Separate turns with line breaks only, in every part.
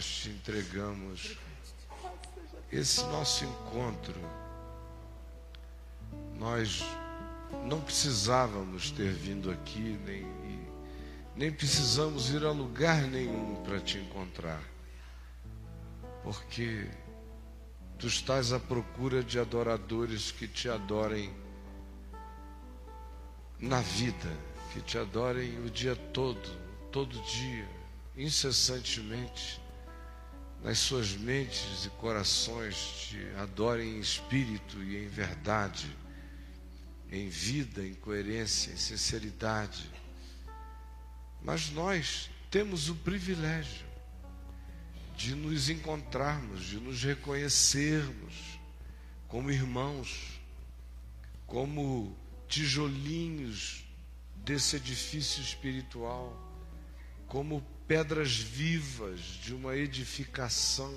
Nós te entregamos esse nosso encontro. Nós não precisávamos ter vindo aqui, nem, nem precisamos ir a lugar nenhum para te encontrar, porque tu estás à procura de adoradores que te adorem na vida, que te adorem o dia todo, todo dia, incessantemente, nas suas mentes e corações, te adorem em espírito e em verdade em vida, em coerência, em sinceridade. Mas nós temos o privilégio de nos encontrarmos, de nos reconhecermos como irmãos, como tijolinhos desse edifício espiritual, como pedras vivas de uma edificação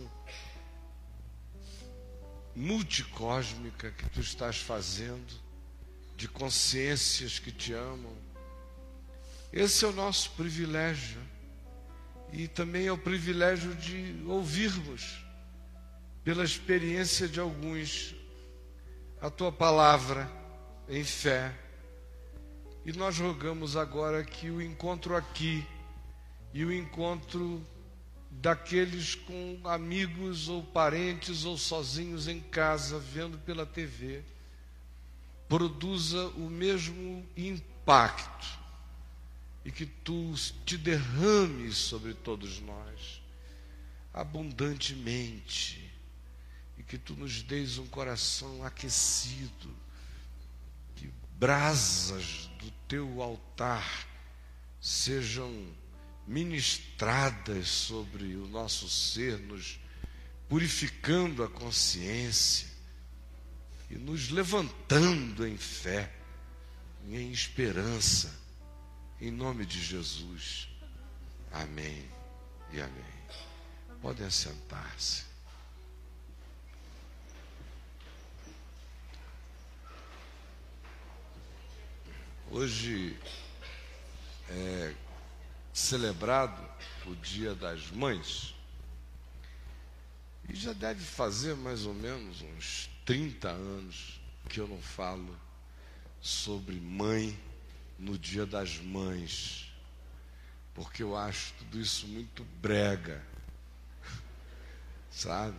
multicósmica que tu estás fazendo de consciências que te amam. Esse é o nosso privilégio. E também é o privilégio de ouvirmos, pela experiência de alguns, a tua palavra em fé. E nós rogamos agora que o encontro aqui e o encontro daqueles com amigos ou parentes ou sozinhos em casa, vendo pela TV, produza o mesmo impacto e que tu te derrames sobre todos nós abundantemente e que tu nos deis um coração aquecido, que brasas do teu altar sejam ministradas sobre o nosso ser, nos purificando a consciência e nos levantando em fé e em esperança, em nome de Jesus. Amém e amém. Podem assentar-se. Hoje é celebrado o Dia das Mães. E já deve fazer mais ou menos uns 30 anos que eu não falo sobre mãe no dia das mães, porque eu acho tudo isso muito brega, sabe?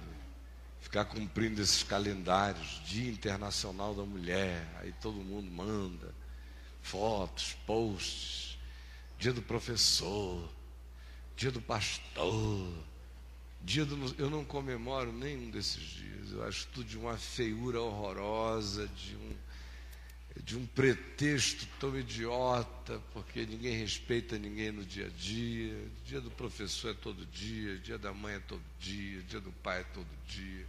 Ficar cumprindo esses calendários, Dia Internacional da Mulher, aí todo mundo manda fotos, posts, Dia do Professor, Dia do Pastor Dia do, eu não comemoro nenhum desses dias. Eu acho tudo de uma feiura horrorosa, de um, de um pretexto tão idiota, porque ninguém respeita ninguém no dia a dia. Dia do professor é todo dia, dia da mãe é todo dia, dia do pai é todo dia,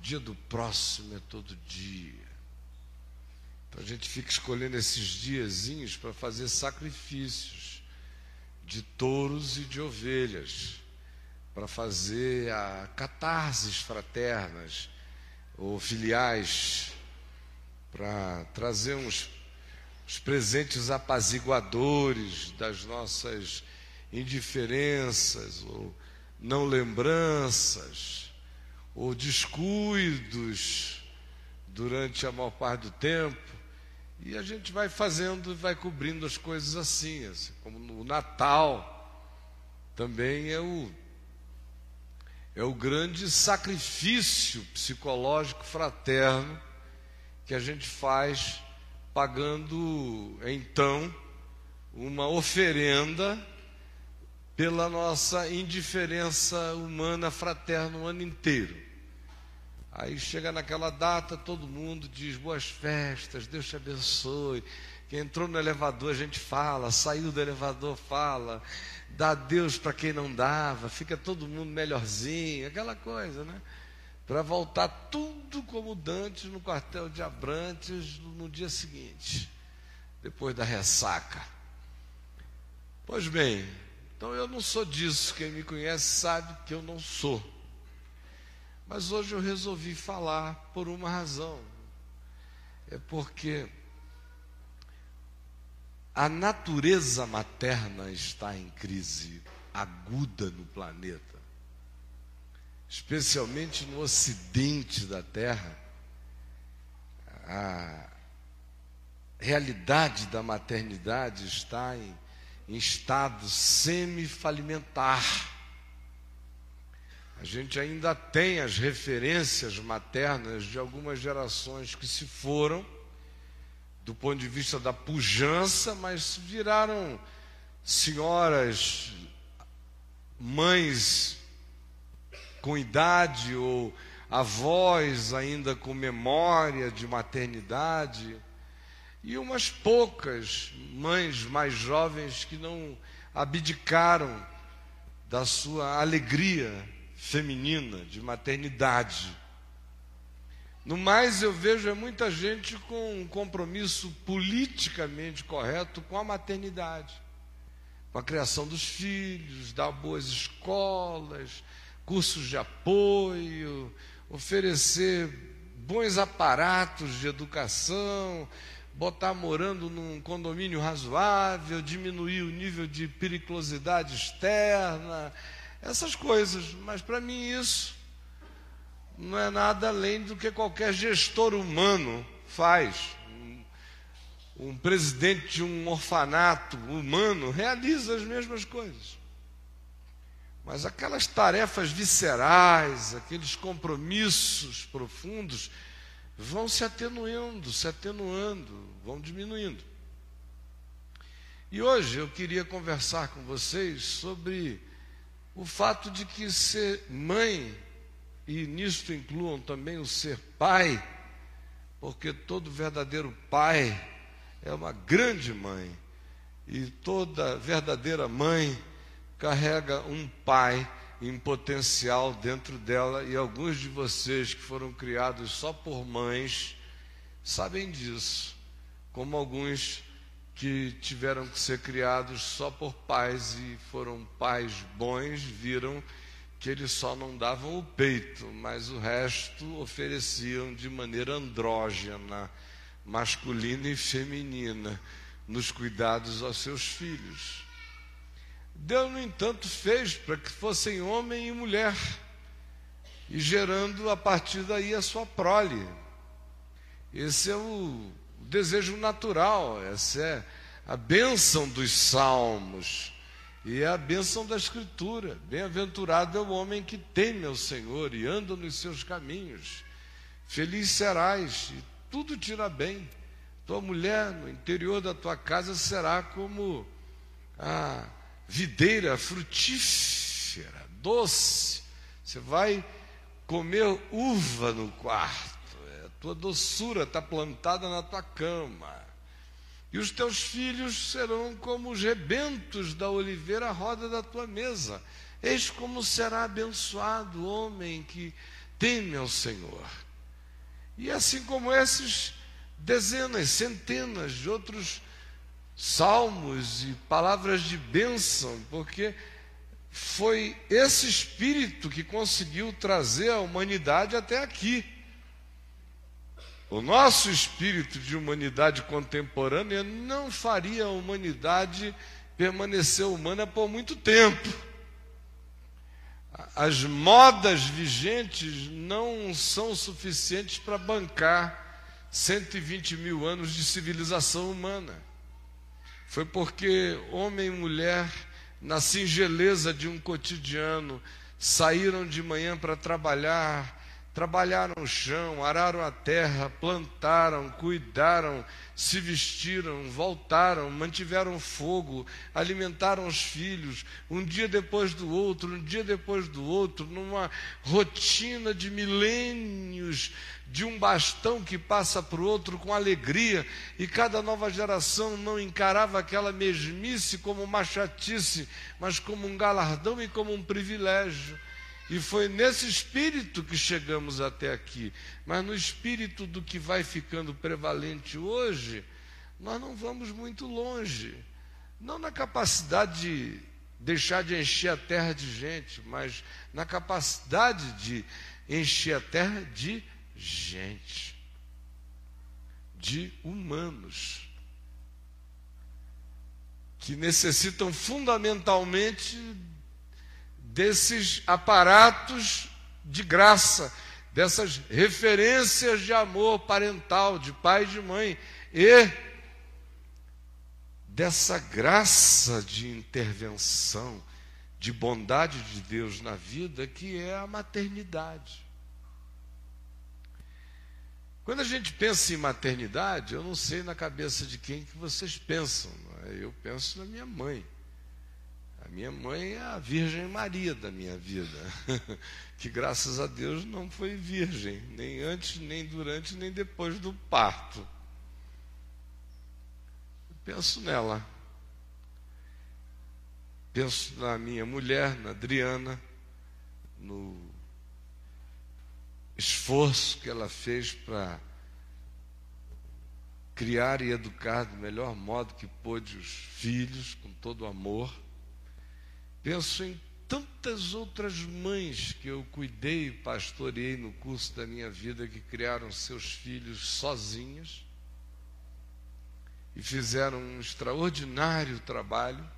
dia do próximo é todo dia. Então a gente fica escolhendo esses diazinhos para fazer sacrifícios de touros e de ovelhas para fazer a catarses fraternas ou filiais, para trazer uns, uns presentes apaziguadores das nossas indiferenças ou não lembranças ou descuidos durante a maior parte do tempo. E a gente vai fazendo, vai cobrindo as coisas assim, assim como no Natal também é o é o grande sacrifício psicológico fraterno que a gente faz pagando então uma oferenda pela nossa indiferença humana fraterna o ano inteiro. Aí chega naquela data, todo mundo diz boas festas, Deus te abençoe. Quem entrou no elevador a gente fala, saiu do elevador fala, dá Deus para quem não dava, fica todo mundo melhorzinho, aquela coisa, né? Para voltar tudo como dantes no quartel de Abrantes no dia seguinte, depois da ressaca. Pois bem, então eu não sou disso, quem me conhece sabe que eu não sou. Mas hoje eu resolvi falar por uma razão. É porque a natureza materna está em crise. aguda no planeta, especialmente no ocidente da Terra. A realidade da maternidade está em, em estado semi-falimentar. A gente ainda tem as referências maternas de algumas gerações que se foram, do ponto de vista da pujança, mas viraram senhoras, mães com idade ou avós ainda com memória de maternidade, e umas poucas mães mais jovens que não abdicaram da sua alegria feminina, de maternidade. No mais, eu vejo é muita gente com um compromisso politicamente correto com a maternidade, com a criação dos filhos, dar boas escolas, cursos de apoio, oferecer bons aparatos de educação, botar morando num condomínio razoável, diminuir o nível de periculosidade externa, essas coisas. Mas para mim isso não é nada além do que qualquer gestor humano faz. Um, presidente de um orfanato humano realiza as mesmas coisas. Mas aquelas tarefas viscerais, aqueles compromissos profundos, vão se atenuando, se atenuando, vão diminuindo. E hoje eu queria conversar com vocês sobre o fato de que ser mãe, e nisto incluam também o ser pai, porque todo verdadeiro pai é uma grande mãe, e toda verdadeira mãe carrega um pai em potencial dentro dela, e alguns de vocês que foram criados só por mães sabem disso, como alguns que tiveram que ser criados só por pais e foram pais bons, viram que eles só não davam o peito, mas o resto ofereciam de maneira andrógena, masculina e feminina, nos cuidados aos seus filhos. Deus, no entanto, fez para que fossem homem e mulher, e gerando a partir daí a sua prole. Esse é o desejo natural, essa é a bênção dos salmos e é a bênção da Escritura. Bem-aventurado é o homem que teme ao Senhor e anda nos seus caminhos. Feliz serás e tudo te irá bem. Tua mulher no interior da tua casa será como a videira frutífera, doce. Você vai comer uva no quarto tua doçura está plantada na tua cama. E os teus filhos serão como os rebentos da oliveira à roda da tua mesa. Eis como será abençoado o homem que teme ao Senhor. E assim como esses, dezenas, centenas de outros salmos e palavras de bênção, porque foi esse espírito que conseguiu trazer a humanidade até aqui. O nosso espírito de humanidade contemporânea não faria a humanidade permanecer humana por muito tempo. As modas vigentes não são suficientes para bancar 120 mil anos de civilização humana. Foi porque homem e mulher, na singeleza de um cotidiano, saíram de manhã para trabalhar Trabalharam o chão, araram a terra, plantaram, cuidaram, se vestiram, voltaram, mantiveram fogo, alimentaram os filhos, um dia depois do outro, um dia depois do outro, numa rotina de milênios, de um bastão que passa para o outro com alegria, e cada nova geração não encarava aquela mesmice como uma chatice, mas como um galardão e como um privilégio. E foi nesse espírito que chegamos até aqui. Mas no espírito do que vai ficando prevalente hoje, nós não vamos muito longe. Não na capacidade de deixar de encher a terra de gente, mas na capacidade de encher a terra de gente, de humanos, que necessitam fundamentalmente desses aparatos de graça, dessas referências de amor parental, de pai e de mãe, e dessa graça de intervenção, de bondade de Deus na vida, que é a maternidade. Quando a gente pensa em maternidade, eu não sei na cabeça de quem que vocês pensam. É? Eu penso na minha mãe. Minha mãe é a Virgem Maria da minha vida, que graças a Deus não foi virgem, nem antes, nem durante, nem depois do parto. Eu penso nela. Penso na minha mulher, na Adriana, no esforço que ela fez para criar e educar do melhor modo que pôde os filhos, com todo amor. Penso em tantas outras mães que eu cuidei e pastoreei no curso da minha vida que criaram seus filhos sozinhas e fizeram um extraordinário trabalho.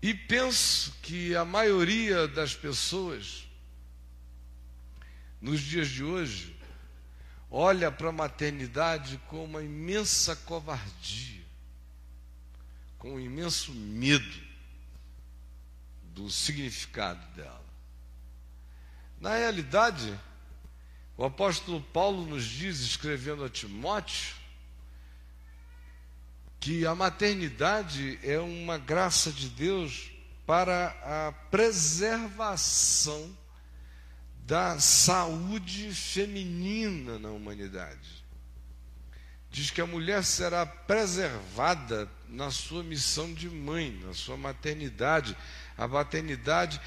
E penso que a maioria das pessoas, nos dias de hoje, olha para a maternidade com uma imensa covardia, com um imenso medo do significado dela. Na realidade, o apóstolo Paulo nos diz, escrevendo a Timóteo, que a maternidade é uma graça de Deus para a preservação da saúde feminina na humanidade. Diz que a mulher será preservada na sua missão de mãe, na sua maternidade. A maternidade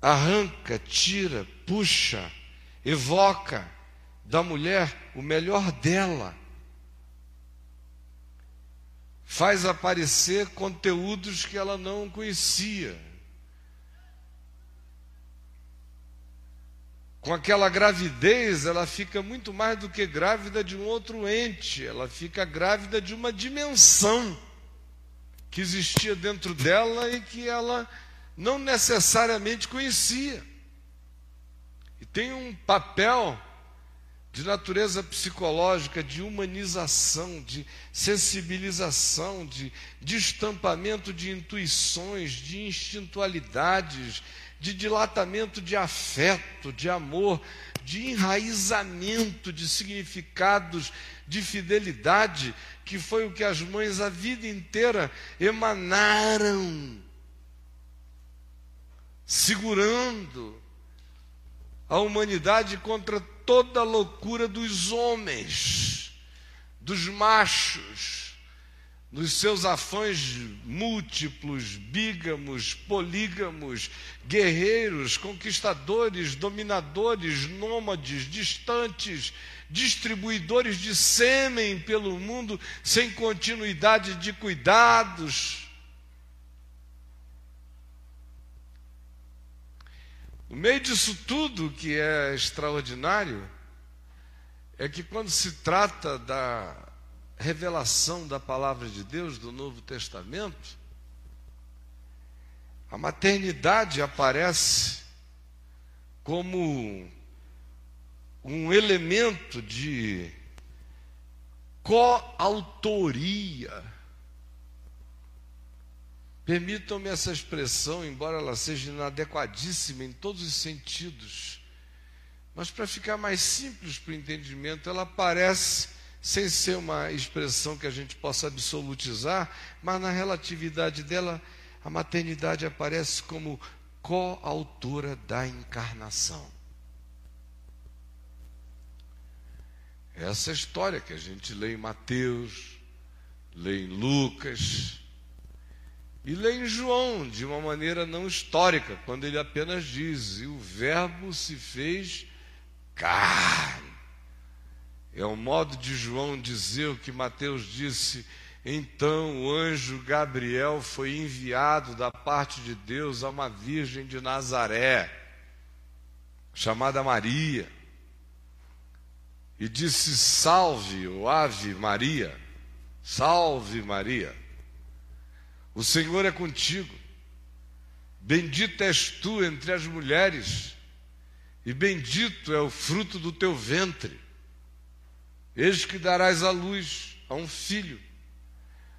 arranca, tira, puxa, evoca da mulher o melhor dela faz aparecer conteúdos que ela não conhecia. Com aquela gravidez, ela fica muito mais do que grávida de um outro ente, ela fica grávida de uma dimensão que existia dentro dela e que ela não necessariamente conhecia. E tem um papel de natureza psicológica, de humanização, de sensibilização, de, de estampamento de intuições, de instintualidades, de dilatamento de afeto, de amor, de enraizamento de significados de fidelidade, que foi o que as mães a vida inteira emanaram, segurando a humanidade contra toda a loucura dos homens, dos machos, nos seus afãs múltiplos, bígamos, polígamos, guerreiros, conquistadores, dominadores, nômades, distantes, distribuidores de sêmen pelo mundo sem continuidade de cuidados. No meio disso tudo que é extraordinário, é que quando se trata da revelação da palavra de Deus do Novo Testamento, a maternidade aparece como um elemento de coautoria. Permitam-me essa expressão, embora ela seja inadequadíssima em todos os sentidos, mas para ficar mais simples para o entendimento, ela parece, sem ser uma expressão que a gente possa absolutizar, mas na relatividade dela, a maternidade aparece como coautora da encarnação. Essa é história que a gente lê em Mateus, lê em Lucas, e lê em João de uma maneira não histórica, quando ele apenas diz: E o Verbo se fez carne. É o modo de João dizer o que Mateus disse. Então o anjo Gabriel foi enviado da parte de Deus a uma virgem de Nazaré, chamada Maria, e disse: Salve, o Ave Maria, salve Maria. O Senhor é contigo. Bendita és tu entre as mulheres, e bendito é o fruto do teu ventre. Eis que darás à luz a um filho,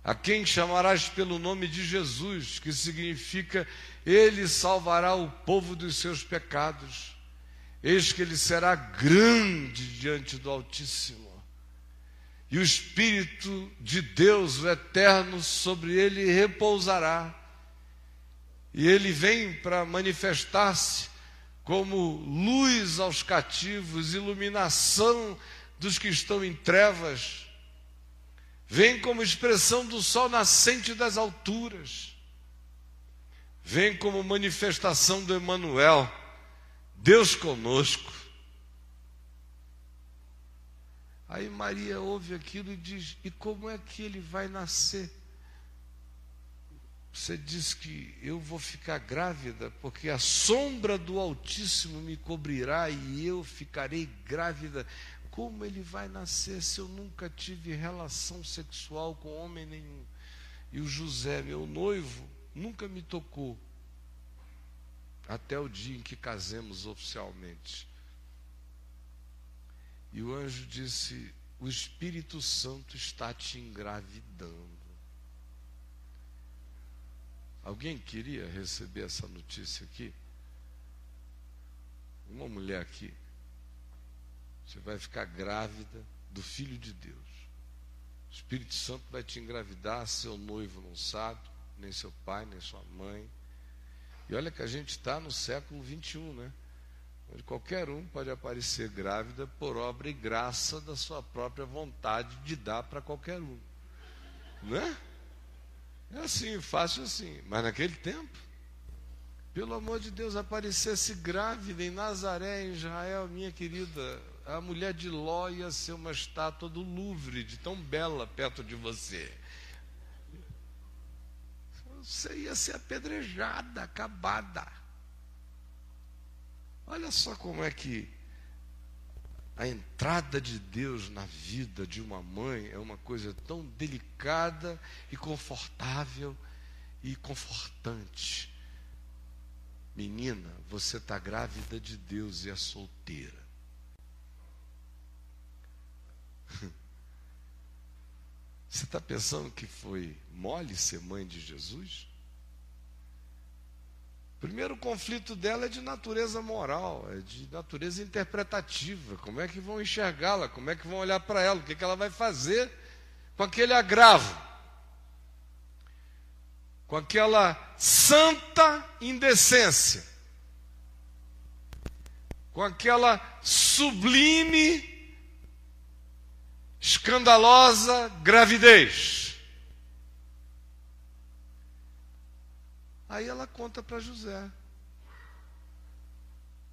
a quem chamarás pelo nome de Jesus, que significa Ele salvará o povo dos seus pecados. Eis que ele será grande diante do Altíssimo. E o Espírito de Deus, o Eterno, sobre ele repousará. E ele vem para manifestar-se como luz aos cativos, iluminação dos que estão em trevas. Vem como expressão do sol nascente das alturas. Vem como manifestação do Emanuel, Deus conosco. Aí Maria ouve aquilo e diz: "E como é que ele vai nascer?" Você diz que eu vou ficar grávida porque a sombra do Altíssimo me cobrirá e eu ficarei grávida. Como ele vai nascer se eu nunca tive relação sexual com homem nenhum? E o José, meu noivo, nunca me tocou até o dia em que casemos oficialmente. E o anjo disse: O Espírito Santo está te engravidando. Alguém queria receber essa notícia aqui? Uma mulher aqui. Você vai ficar grávida do Filho de Deus. O Espírito Santo vai te engravidar, seu noivo não sabe, nem seu pai, nem sua mãe. E olha que a gente está no século 21, né? Onde qualquer um pode aparecer grávida por obra e graça da sua própria vontade de dar para qualquer um. Né? É assim, fácil assim. Mas naquele tempo, pelo amor de Deus, aparecesse grávida em Nazaré, em Israel, minha querida, a mulher de Ló ia ser uma estátua do Louvre, de tão bela perto de você. Você ia ser apedrejada, acabada. Olha só como é que a entrada de Deus na vida de uma mãe é uma coisa tão delicada e confortável e confortante. Menina, você está grávida de Deus e é solteira. Você está pensando que foi mole ser mãe de Jesus? Primeiro, o conflito dela é de natureza moral, é de natureza interpretativa. Como é que vão enxergá-la? Como é que vão olhar para ela? O que, que ela vai fazer com aquele agravo? Com aquela santa indecência? Com aquela sublime, escandalosa gravidez? Aí ela conta para José.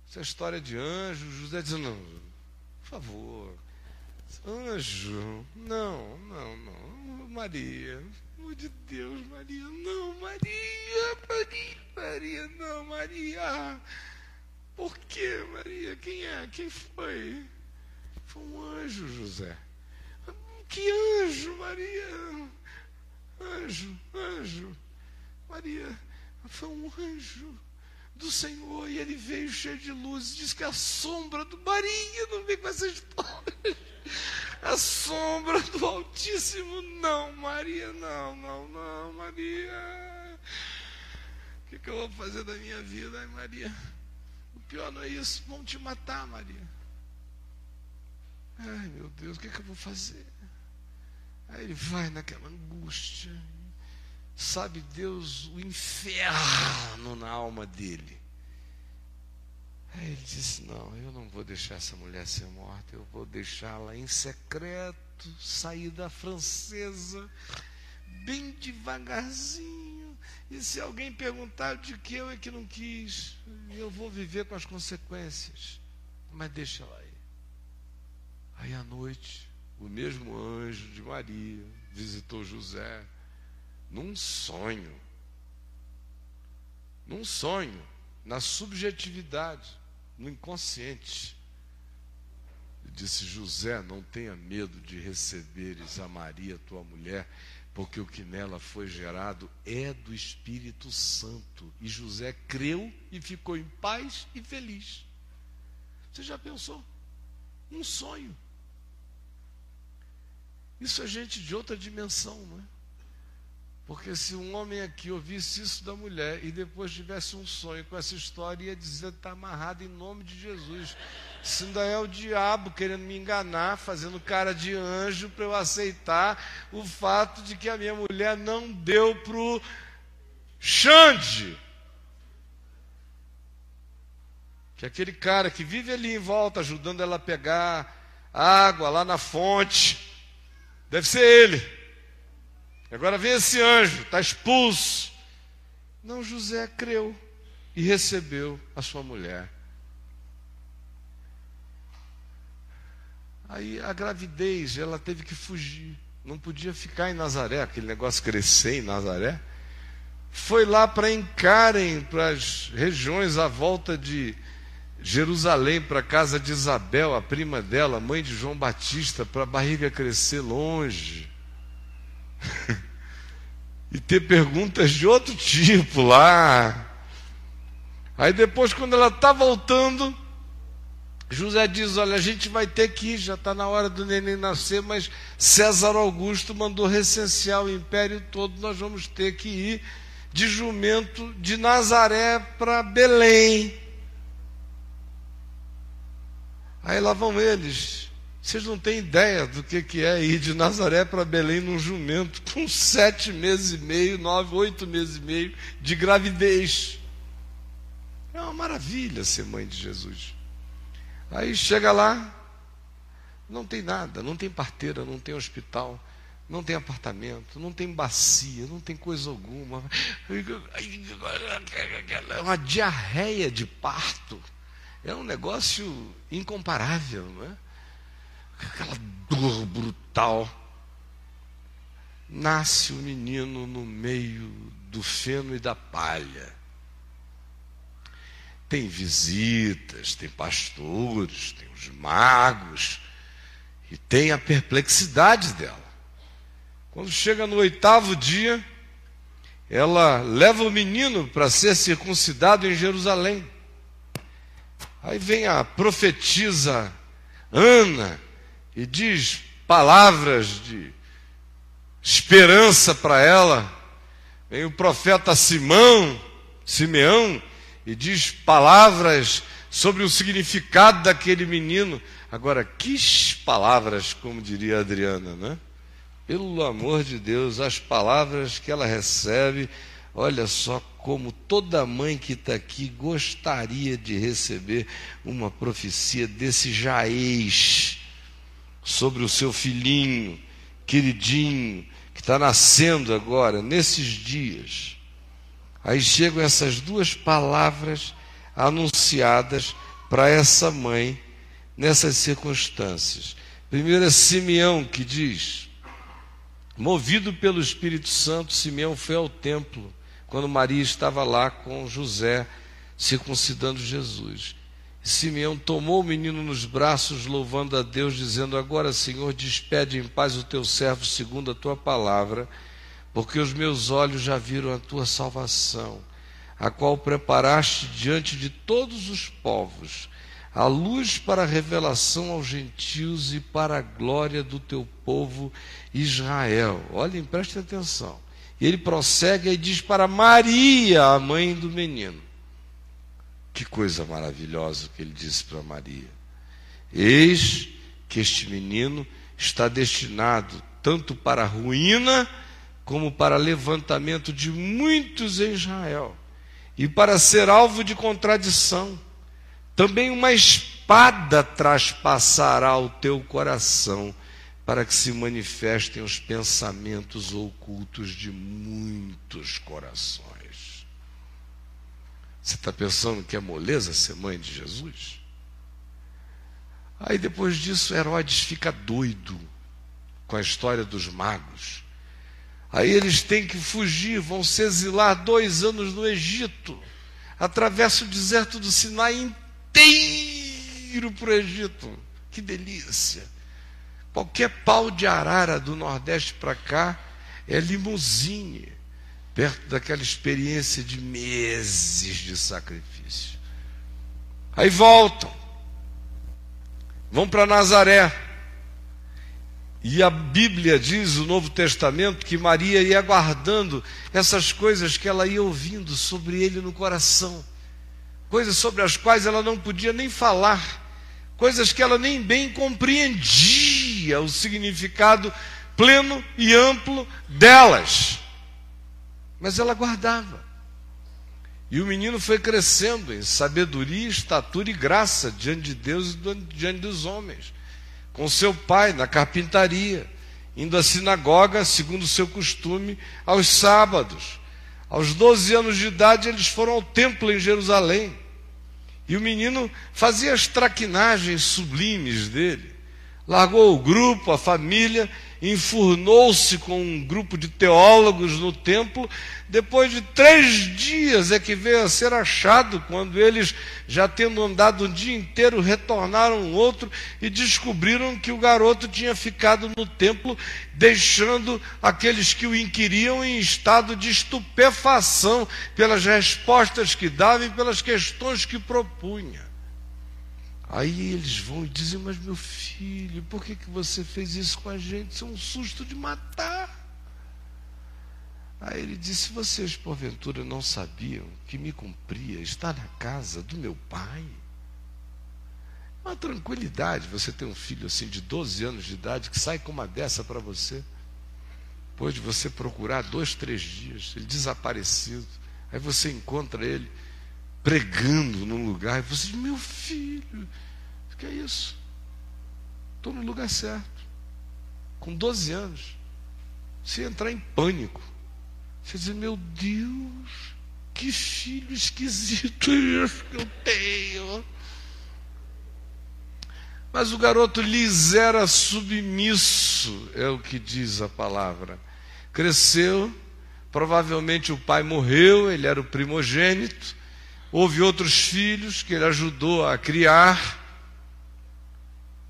Essa história de anjo, José diz, não, por favor, anjo, não, não, não, Maria, amor de Deus, Maria, não, Maria, Maria, Maria, não, Maria. Por que, Maria? Quem é? Quem foi? Foi um anjo, José. Que anjo, Maria? Anjo, anjo. Maria, foi um anjo do Senhor e ele veio cheio de luz. Diz que a sombra do Maria não vem com essa história. A sombra do Altíssimo, não, Maria, não, não, não, Maria. O que, que eu vou fazer da minha vida, Ai, Maria? O pior não é isso, vão te matar, Maria. Ai, meu Deus, o que, que eu vou fazer? Aí ele vai naquela angústia, sabe Deus o inferno na alma dele. Aí ele disse: Não, eu não vou deixar essa mulher ser morta, eu vou deixá-la em secreto, sair da francesa, bem devagarzinho. E se alguém perguntar de que eu é que não quis, eu vou viver com as consequências. Mas deixa ela aí. Aí à noite, o mesmo anjo de Maria visitou José num sonho. Num sonho, na subjetividade, no inconsciente. Ele disse: José, não tenha medo de receberes a Maria, tua mulher, porque o que nela foi gerado é do Espírito Santo. E José creu e ficou em paz e feliz. Você já pensou? Um sonho. Isso é gente de outra dimensão, não é? Porque se um homem aqui ouvisse isso da mulher e depois tivesse um sonho com essa história, ia dizer que está amarrado em nome de Jesus. Isso ainda é o diabo querendo me enganar, fazendo cara de anjo para eu aceitar o fato de que a minha mulher não deu para o Xande. Que aquele cara que vive ali em volta, ajudando ela a pegar água lá na fonte, deve ser ele. Agora vem esse anjo, está expulso. Não, José creu e recebeu a sua mulher. Aí a gravidez, ela teve que fugir. Não podia ficar em Nazaré, aquele negócio crescer em Nazaré. Foi lá para encarem para as regiões à volta de Jerusalém, para a casa de Isabel, a prima dela, mãe de João Batista, para a barriga crescer longe. e ter perguntas de outro tipo lá. Aí depois, quando ela está voltando, José diz: Olha, a gente vai ter que ir, já está na hora do neném nascer, mas César Augusto mandou recensear o império todo, nós vamos ter que ir de jumento de Nazaré para Belém. Aí lá vão eles, vocês não têm ideia do que, que é ir de Nazaré para Belém num jumento com sete meses e meio, nove, oito meses e meio de gravidez. É uma maravilha ser mãe de Jesus. Aí chega lá, não tem nada, não tem parteira, não tem hospital, não tem apartamento, não tem bacia, não tem coisa alguma. É uma diarreia de parto. É um negócio incomparável, não é? aquela dor brutal. Nasce o menino no meio do feno e da palha. Tem visitas, tem pastores, tem os magos, e tem a perplexidade dela. Quando chega no oitavo dia, ela leva o menino para ser circuncidado em Jerusalém. Aí vem a profetisa Ana, e diz palavras de esperança para ela. Vem o profeta Simão, Simeão, e diz palavras sobre o significado daquele menino. Agora, que palavras, como diria a Adriana, né? Pelo amor de Deus, as palavras que ela recebe, olha só como toda mãe que está aqui gostaria de receber uma profecia desse Jaez sobre o seu filhinho, queridinho, que está nascendo agora, nesses dias. Aí chegam essas duas palavras anunciadas para essa mãe nessas circunstâncias. Primeiro é Simeão que diz: Movido pelo Espírito Santo, Simeão foi ao templo quando Maria estava lá com José circuncidando Jesus. Simeão tomou o menino nos braços, louvando a Deus, dizendo: Agora, Senhor, despede em paz o teu servo segundo a tua palavra, porque os meus olhos já viram a tua salvação, a qual preparaste diante de todos os povos, a luz para a revelação aos gentios e para a glória do teu povo Israel. Olhem, prestem atenção. E ele prossegue e diz para Maria, a mãe do menino que coisa maravilhosa que ele disse para Maria. Eis que este menino está destinado tanto para ruína como para levantamento de muitos em Israel e para ser alvo de contradição. Também uma espada traspassará o teu coração para que se manifestem os pensamentos ocultos de muitos corações. Você está pensando que é moleza ser mãe de Jesus? Aí depois disso, Herodes fica doido com a história dos magos. Aí eles têm que fugir, vão se exilar dois anos no Egito. Atravessa o deserto do Sinai inteiro para o Egito. Que delícia! Qualquer pau de arara do Nordeste para cá é limusine, perto daquela experiência de meses de sacrifício. Aí voltam, vão para Nazaré. E a Bíblia diz, o Novo Testamento, que Maria ia guardando essas coisas que ela ia ouvindo sobre ele no coração, coisas sobre as quais ela não podia nem falar, coisas que ela nem bem compreendia o significado pleno e amplo delas. Mas ela guardava. E o menino foi crescendo em sabedoria, estatura e graça diante de Deus e diante dos homens com seu pai na carpintaria, indo à sinagoga, segundo seu costume, aos sábados. Aos 12 anos de idade, eles foram ao templo em Jerusalém. E o menino fazia as traquinagens sublimes dele. Largou o grupo, a família enfurnou-se com um grupo de teólogos no templo. Depois de três dias é que veio a ser achado, quando eles, já tendo andado o dia inteiro, retornaram um outro e descobriram que o garoto tinha ficado no templo, deixando aqueles que o inquiriam em estado de estupefação pelas respostas que dava e pelas questões que propunha. Aí eles vão e dizem: Mas meu filho, por que, que você fez isso com a gente? Isso é um susto de matar. Aí ele disse: Vocês porventura não sabiam que me cumpria estar na casa do meu pai? Uma tranquilidade você ter um filho assim de 12 anos de idade que sai com uma dessa para você. Depois de você procurar dois, três dias, ele desaparecido. Aí você encontra ele pregando num lugar, e você diz, meu filho, o que é isso? Estou no lugar certo. Com 12 anos. Se entrar em pânico. Você diz, meu Deus, que filho esquisito é que eu tenho. Mas o garoto lhes era submisso, é o que diz a palavra. Cresceu, provavelmente o pai morreu, ele era o primogênito Houve outros filhos que ele ajudou a criar,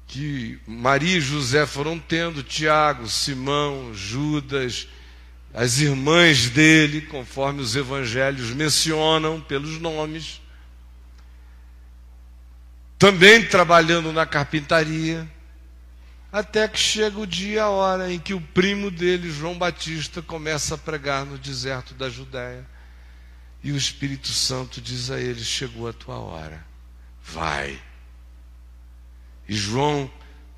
que Maria e José foram tendo, Tiago, Simão, Judas, as irmãs dele, conforme os evangelhos mencionam pelos nomes. Também trabalhando na carpintaria, até que chega o dia, a hora em que o primo dele, João Batista, começa a pregar no deserto da Judéia. E o Espírito Santo diz a ele: Chegou a tua hora, vai. E João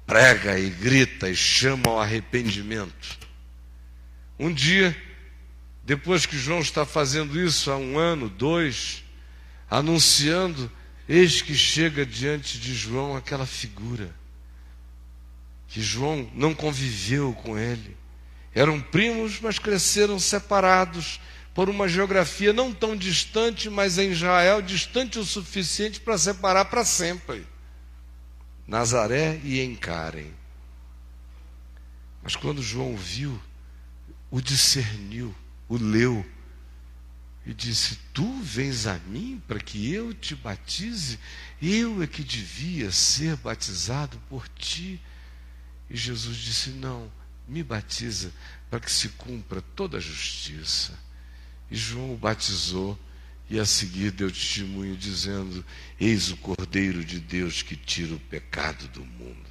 prega e grita e chama ao arrependimento. Um dia, depois que João está fazendo isso há um ano, dois, anunciando, eis que chega diante de João aquela figura, que João não conviveu com ele. Eram primos, mas cresceram separados por uma geografia não tão distante, mas em Israel distante o suficiente para separar para sempre. Nazaré e Encarem. Mas quando João viu, o discerniu, o leu, e disse: Tu vens a mim para que eu te batize? Eu é que devia ser batizado por ti. E Jesus disse: Não, me batiza para que se cumpra toda a justiça. E João o batizou e a seguir deu testemunho dizendo: Eis o Cordeiro de Deus que tira o pecado do mundo.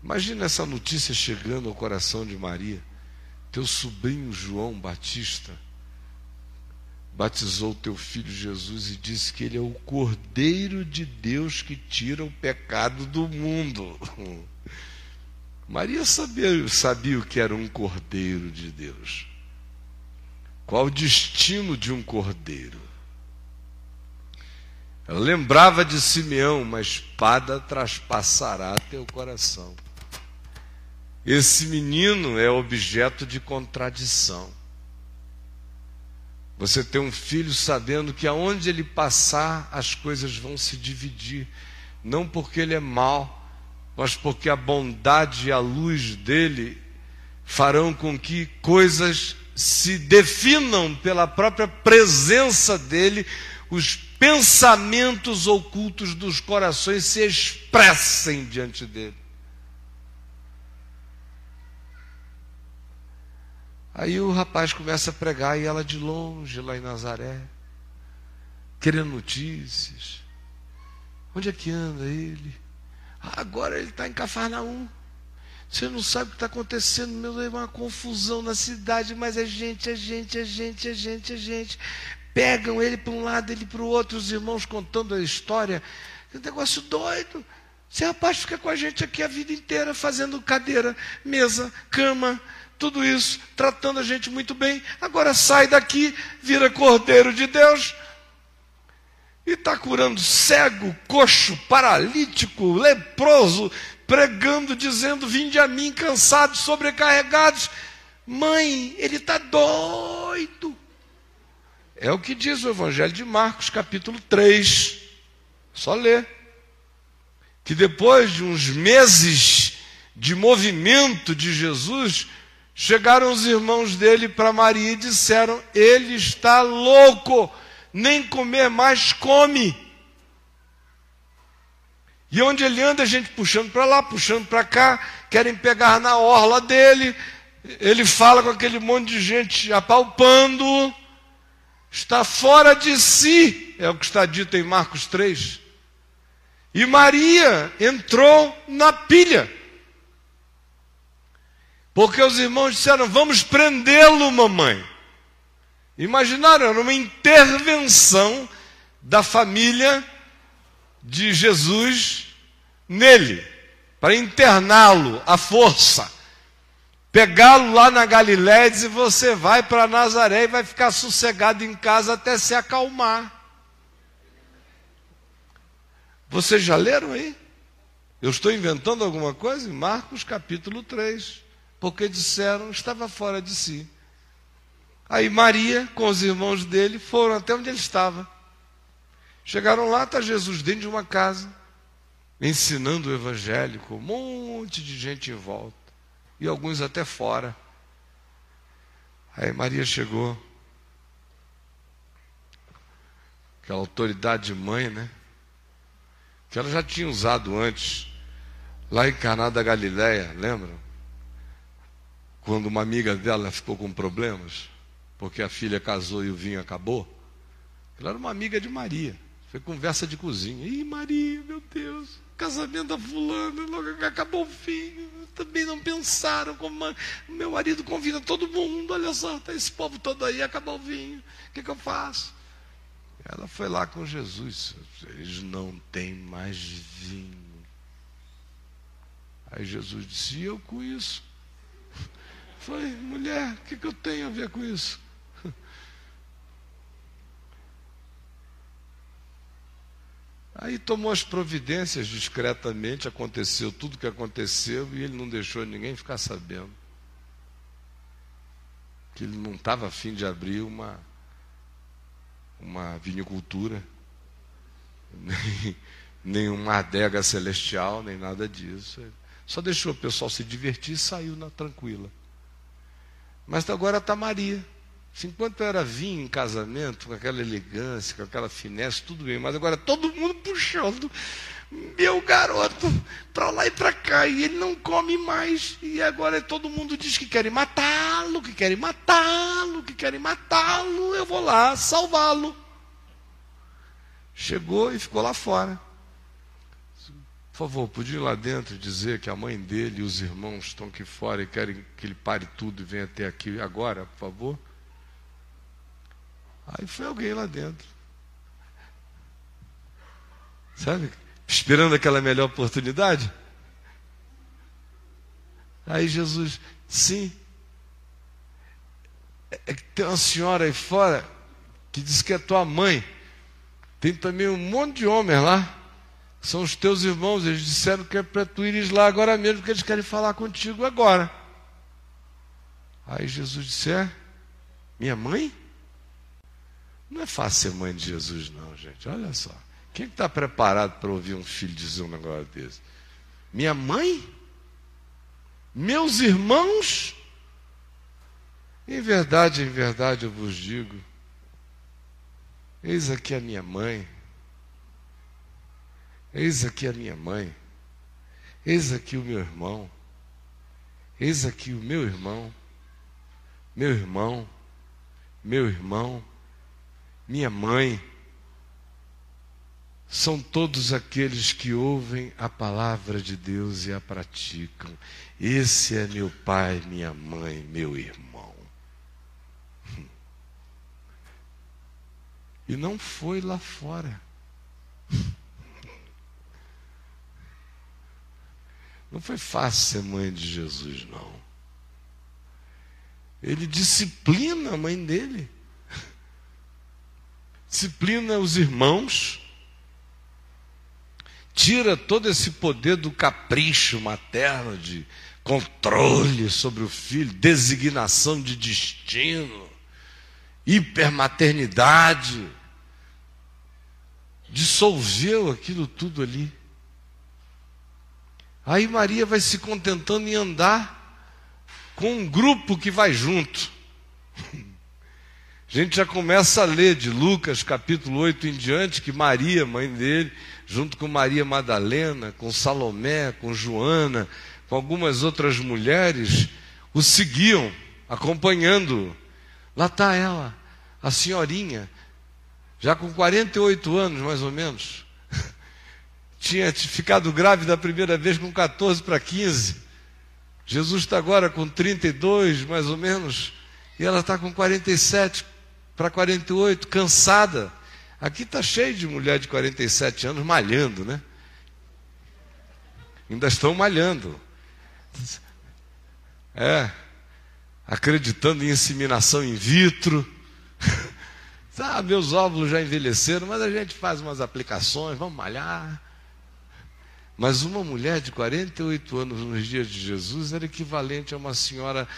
Imagina essa notícia chegando ao coração de Maria. Teu sobrinho João Batista batizou teu filho Jesus e disse que ele é o Cordeiro de Deus que tira o pecado do mundo. Maria sabia, sabia o que era um Cordeiro de Deus. Qual o destino de um cordeiro? Ela lembrava de Simeão, uma espada traspassará teu coração. Esse menino é objeto de contradição. Você tem um filho sabendo que aonde ele passar as coisas vão se dividir, não porque ele é mau, mas porque a bondade e a luz dele farão com que coisas se definam pela própria presença dele, os pensamentos ocultos dos corações se expressem diante dele. Aí o rapaz começa a pregar e ela de longe, lá em Nazaré, querendo notícias. Onde é que anda ele? Ah, agora ele está em Cafarnaum. Você não sabe o que está acontecendo, meu, é uma confusão na cidade, mas é gente, é gente, é gente, é gente, é gente. Pegam ele para um lado, ele para o outro, os irmãos contando a história. Que negócio doido. Esse rapaz fica com a gente aqui a vida inteira, fazendo cadeira, mesa, cama, tudo isso, tratando a gente muito bem. Agora sai daqui, vira cordeiro de Deus e está curando cego, coxo, paralítico, leproso, pregando, dizendo: Vinde a mim, cansados, sobrecarregados. Mãe, ele está doido. É o que diz o Evangelho de Marcos, capítulo 3. Só ler. Que depois de uns meses de movimento de Jesus, chegaram os irmãos dele para Maria e disseram: Ele está louco, nem comer mais come. E onde ele anda, a gente puxando para lá, puxando para cá, querem pegar na orla dele. Ele fala com aquele monte de gente apalpando. Está fora de si, é o que está dito em Marcos 3. E Maria entrou na pilha. Porque os irmãos disseram: Vamos prendê-lo, mamãe. Imaginaram, era uma intervenção da família de Jesus nele, para interná-lo à força, pegá-lo lá na Galiléia e dizer: Você vai para Nazaré e vai ficar sossegado em casa até se acalmar. Vocês já leram aí? Eu estou inventando alguma coisa? Em Marcos capítulo 3. Porque disseram, estava fora de si. Aí Maria, com os irmãos dele, foram até onde ele estava. Chegaram lá, está Jesus dentro de uma casa, ensinando o evangelho, com um monte de gente em volta, e alguns até fora. Aí Maria chegou, aquela autoridade de mãe, né? Que ela já tinha usado antes, lá em Caná da Galileia, lembram? Quando uma amiga dela ficou com problemas, porque a filha casou e o vinho acabou. Ela era uma amiga de Maria. Foi conversa de cozinha. Ih, Maria, meu Deus, casamento da fulana, logo acabou o fim. Também não pensaram como meu marido convida todo mundo. Olha só, tá esse povo todo aí, acabou o vinho. O que, que eu faço? Ela foi lá com Jesus. Eles não têm mais vinho. Aí Jesus disse: e eu com isso? Foi, mulher, o que, que eu tenho a ver com isso? Aí tomou as providências discretamente, aconteceu tudo o que aconteceu e ele não deixou ninguém ficar sabendo. Que ele não estava afim de abrir uma, uma vinicultura, nem, nem uma adega celestial, nem nada disso. Só deixou o pessoal se divertir e saiu na tranquila. Mas agora está Maria. Enquanto era vinho em casamento, com aquela elegância, com aquela finesse, tudo bem, mas agora todo mundo puxando meu garoto para lá e para cá, e ele não come mais, e agora todo mundo diz que querem matá-lo, que querem matá-lo, que querem matá-lo, eu vou lá salvá-lo. Chegou e ficou lá fora. Por favor, podia ir lá dentro dizer que a mãe dele e os irmãos estão aqui fora e querem que ele pare tudo e venha até aqui agora, por favor? Aí foi alguém lá dentro. Sabe? Esperando aquela melhor oportunidade. Aí Jesus, sim. É, é que tem uma senhora aí fora que diz que é tua mãe. Tem também um monte de homens lá. São os teus irmãos. Eles disseram que é para tu ires lá agora mesmo, que eles querem falar contigo agora. Aí Jesus disse: É? Minha mãe? Não é fácil ser mãe de Jesus, não, gente. Olha só. Quem está preparado para ouvir um filho dizer um negócio desse? Minha mãe? Meus irmãos? Em verdade, em verdade eu vos digo: eis aqui a minha mãe, eis aqui a minha mãe, eis aqui o meu irmão, eis aqui o meu irmão. meu irmão, meu irmão, minha mãe, são todos aqueles que ouvem a palavra de Deus e a praticam. Esse é meu pai, minha mãe, meu irmão. E não foi lá fora. Não foi fácil ser mãe de Jesus, não. Ele disciplina a mãe dele, disciplina os irmãos, tira todo esse poder do capricho materno, de controle sobre o filho, designação de destino, hipermaternidade. Dissolveu aquilo tudo ali. Aí Maria vai se contentando em andar com um grupo que vai junto. A gente já começa a ler de Lucas capítulo 8 em diante que Maria, mãe dele, junto com Maria Madalena, com Salomé, com Joana, com algumas outras mulheres, o seguiam, acompanhando. Lá está ela, a senhorinha, já com 48 anos mais ou menos. Tinha ficado grávida a primeira vez com 14 para 15. Jesus está agora com 32, mais ou menos, e ela está com 47 para 48, cansada. Aqui está cheio de mulher de 47 anos malhando, né? Ainda estão malhando. É, acreditando em inseminação in vitro. ah, meus óvulos já envelheceram, mas a gente faz umas aplicações, vamos malhar. Mas uma mulher de 48 anos nos dias de Jesus era equivalente a uma senhora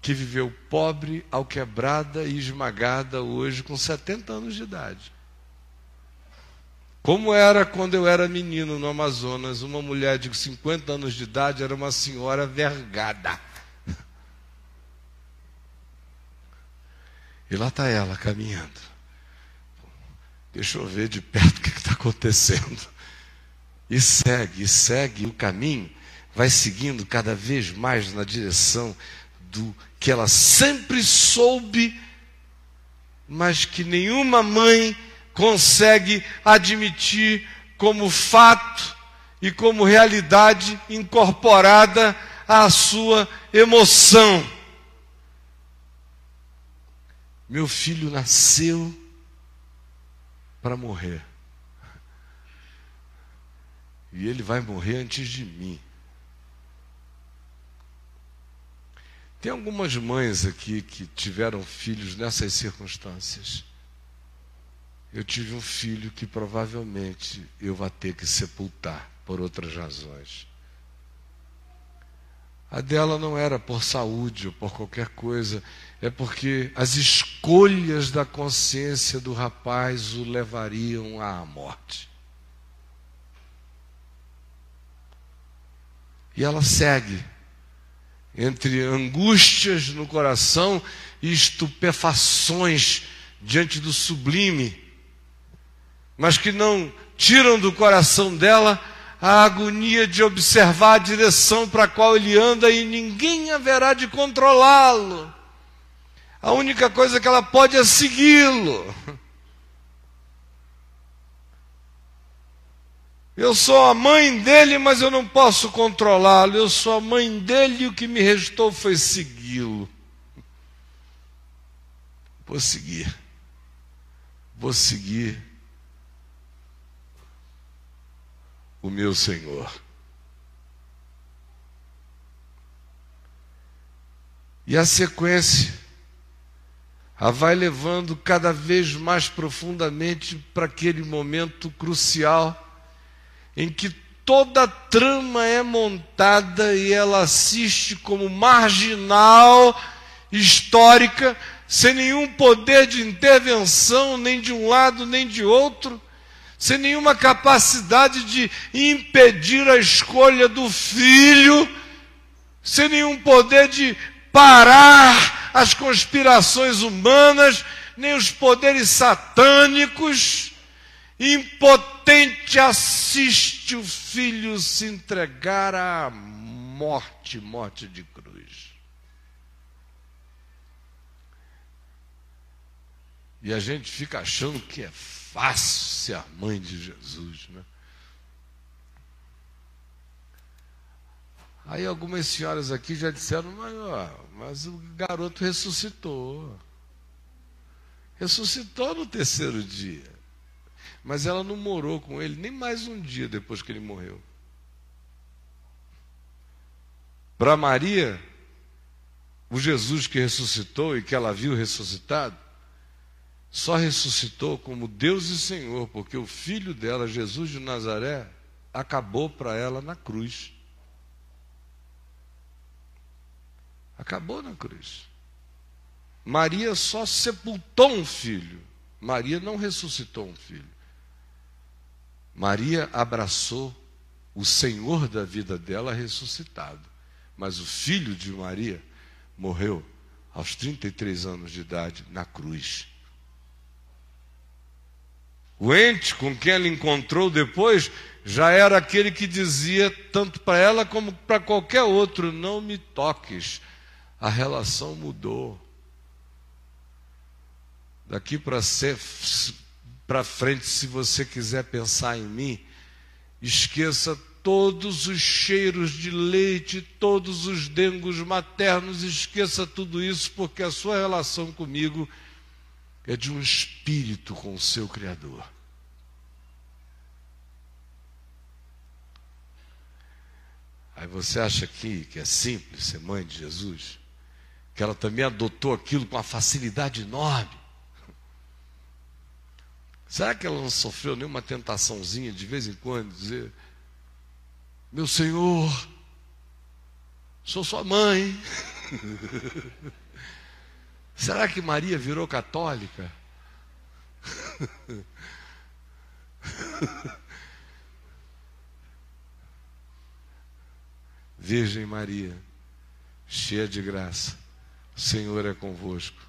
que viveu pobre, alquebrada e esmagada hoje com 70 anos de idade. Como era quando eu era menino no Amazonas, uma mulher de 50 anos de idade era uma senhora vergada. E lá está ela caminhando. Deixa eu ver de perto o que está acontecendo. E segue, e segue o caminho, vai seguindo cada vez mais na direção do que ela sempre soube, mas que nenhuma mãe consegue admitir como fato e como realidade incorporada à sua emoção. Meu filho nasceu para morrer. E ele vai morrer antes de mim. Tem algumas mães aqui que tiveram filhos nessas circunstâncias. Eu tive um filho que provavelmente eu vou ter que sepultar por outras razões. A dela não era por saúde ou por qualquer coisa, é porque as escolhas da consciência do rapaz o levariam à morte. E ela segue entre angústias no coração e estupefações diante do sublime, mas que não tiram do coração dela a agonia de observar a direção para a qual ele anda e ninguém haverá de controlá-lo. A única coisa que ela pode é segui-lo. Eu sou a mãe dele, mas eu não posso controlá-lo. Eu sou a mãe dele e o que me restou foi segui-lo. Vou seguir. Vou seguir o meu Senhor. E a sequência a vai levando cada vez mais profundamente para aquele momento crucial em que toda a trama é montada e ela assiste como marginal histórica, sem nenhum poder de intervenção, nem de um lado nem de outro, sem nenhuma capacidade de impedir a escolha do filho, sem nenhum poder de parar as conspirações humanas, nem os poderes satânicos impotente assiste o filho se entregar à morte, morte de cruz. E a gente fica achando que é fácil ser a mãe de Jesus, né? Aí algumas senhoras aqui já disseram, mas, ó, mas o garoto ressuscitou. Ressuscitou no terceiro dia. Mas ela não morou com ele nem mais um dia depois que ele morreu. Para Maria, o Jesus que ressuscitou e que ela viu ressuscitado, só ressuscitou como Deus e Senhor, porque o filho dela, Jesus de Nazaré, acabou para ela na cruz. Acabou na cruz. Maria só sepultou um filho. Maria não ressuscitou um filho. Maria abraçou o Senhor da vida dela ressuscitado. Mas o filho de Maria morreu aos 33 anos de idade na cruz. O ente com quem ela encontrou depois já era aquele que dizia, tanto para ela como para qualquer outro: Não me toques, a relação mudou. Daqui para frente, se você quiser pensar em mim, esqueça todos os cheiros de leite, todos os dengos maternos, esqueça tudo isso, porque a sua relação comigo é de um espírito com o seu Criador. Aí você acha que, que é simples ser mãe de Jesus? que ela também adotou aquilo com uma facilidade enorme. Será que ela não sofreu nenhuma tentaçãozinha de vez em quando dizer: Meu Senhor, sou sua mãe? Será que Maria virou católica? Virgem Maria, cheia de graça o Senhor é convosco.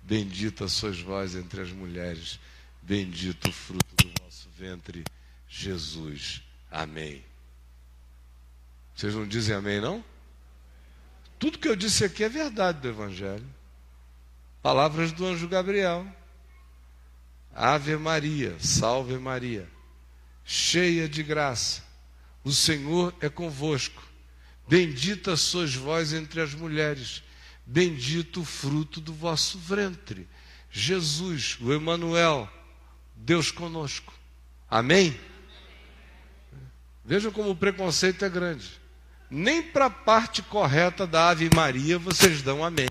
Bendita sois vós entre as mulheres, bendito o fruto do vosso ventre, Jesus. Amém. Vocês não dizem amém, não? Tudo que eu disse aqui é verdade do Evangelho. Palavras do anjo Gabriel. Ave Maria, salve Maria, cheia de graça, o Senhor é convosco. Bendita sois vós entre as mulheres bendito o fruto do vosso ventre. Jesus, o Emanuel, Deus conosco. Amém? Vejam como o preconceito é grande. Nem para a parte correta da Ave Maria vocês dão amém.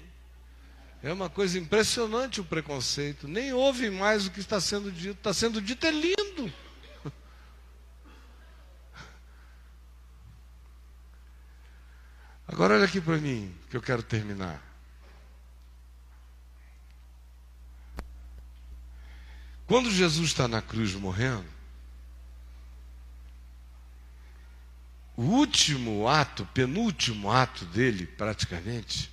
É uma coisa impressionante o preconceito. Nem ouve mais o que está sendo dito. Está sendo dito é lindo. Agora olha aqui para mim, que eu quero terminar. Quando Jesus está na cruz morrendo, o último ato, penúltimo ato dele, praticamente,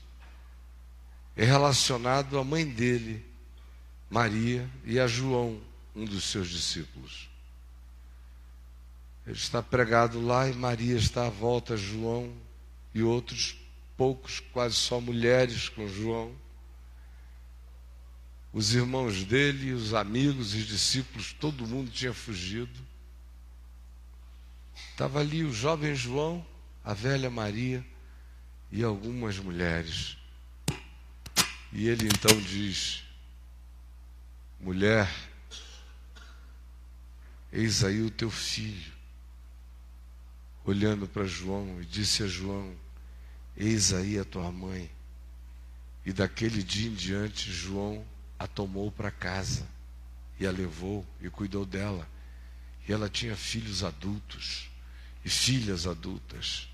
é relacionado à mãe dele, Maria, e a João, um dos seus discípulos. Ele está pregado lá e Maria está à volta, João e outros poucos, quase só mulheres com João. Os irmãos dele, os amigos, os discípulos, todo mundo tinha fugido. Estava ali o jovem João, a velha Maria e algumas mulheres. E ele então diz: Mulher, eis aí o teu filho. Olhando para João e disse a João: Eis aí a tua mãe. E daquele dia em diante, João a tomou para casa e a levou e cuidou dela. E ela tinha filhos adultos e filhas adultas.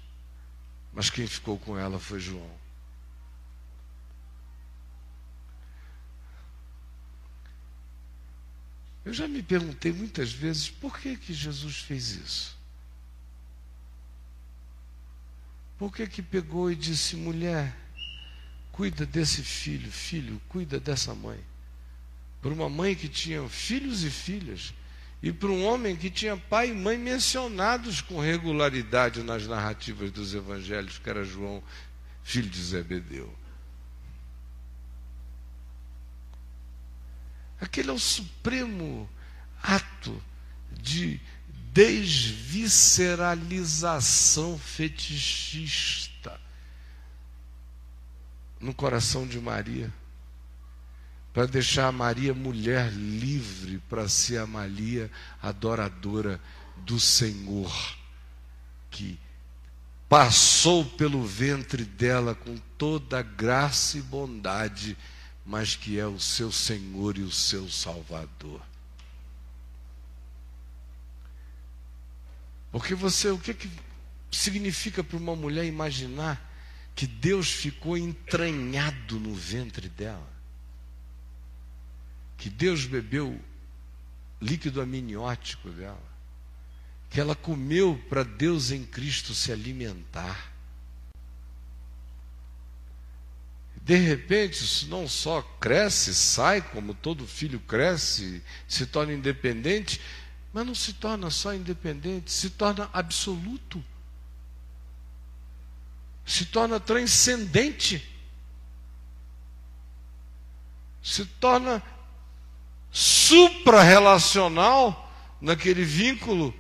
Mas quem ficou com ela foi João. Eu já me perguntei muitas vezes por que que Jesus fez isso? Por que que pegou e disse, mulher, cuida desse filho, filho, cuida dessa mãe? Para uma mãe que tinha filhos e filhas, e para um homem que tinha pai e mãe mencionados com regularidade nas narrativas dos evangelhos, que era João, filho de Zebedeu. Aquele é o supremo ato de desvisceralização fetichista no coração de Maria, para deixar a Maria mulher livre para ser a Maria adoradora do Senhor, que passou pelo ventre dela com toda graça e bondade, mas que é o seu Senhor e o seu Salvador. Porque você, o que, que significa para uma mulher imaginar que Deus ficou entranhado no ventre dela? Que Deus bebeu líquido amniótico dela? Que ela comeu para Deus em Cristo se alimentar? De repente, isso não só cresce, sai, como todo filho cresce, se torna independente, mas não se torna só independente, se torna absoluto. Se torna transcendente. Se torna supra-relacional naquele vínculo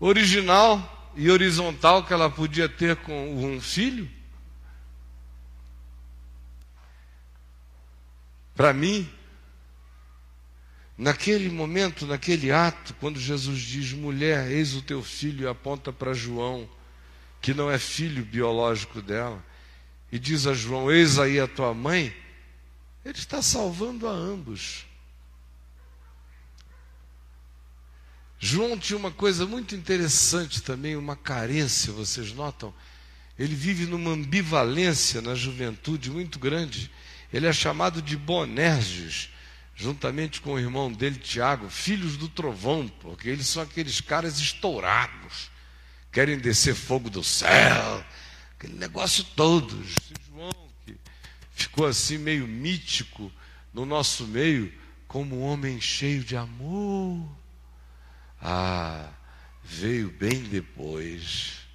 original e horizontal que ela podia ter com um filho. Para mim, Naquele momento, naquele ato, quando Jesus diz: mulher, eis o teu filho, e aponta para João, que não é filho biológico dela, e diz a João: eis aí a tua mãe, ele está salvando a ambos. João tinha uma coisa muito interessante também, uma carência, vocês notam? Ele vive numa ambivalência na juventude muito grande. Ele é chamado de Bonerges juntamente com o irmão dele, Tiago, filhos do trovão, porque eles são aqueles caras estourados, querem descer fogo do céu, aquele negócio todo. João, que ficou assim meio mítico no nosso meio, como um homem cheio de amor. Ah, veio bem depois.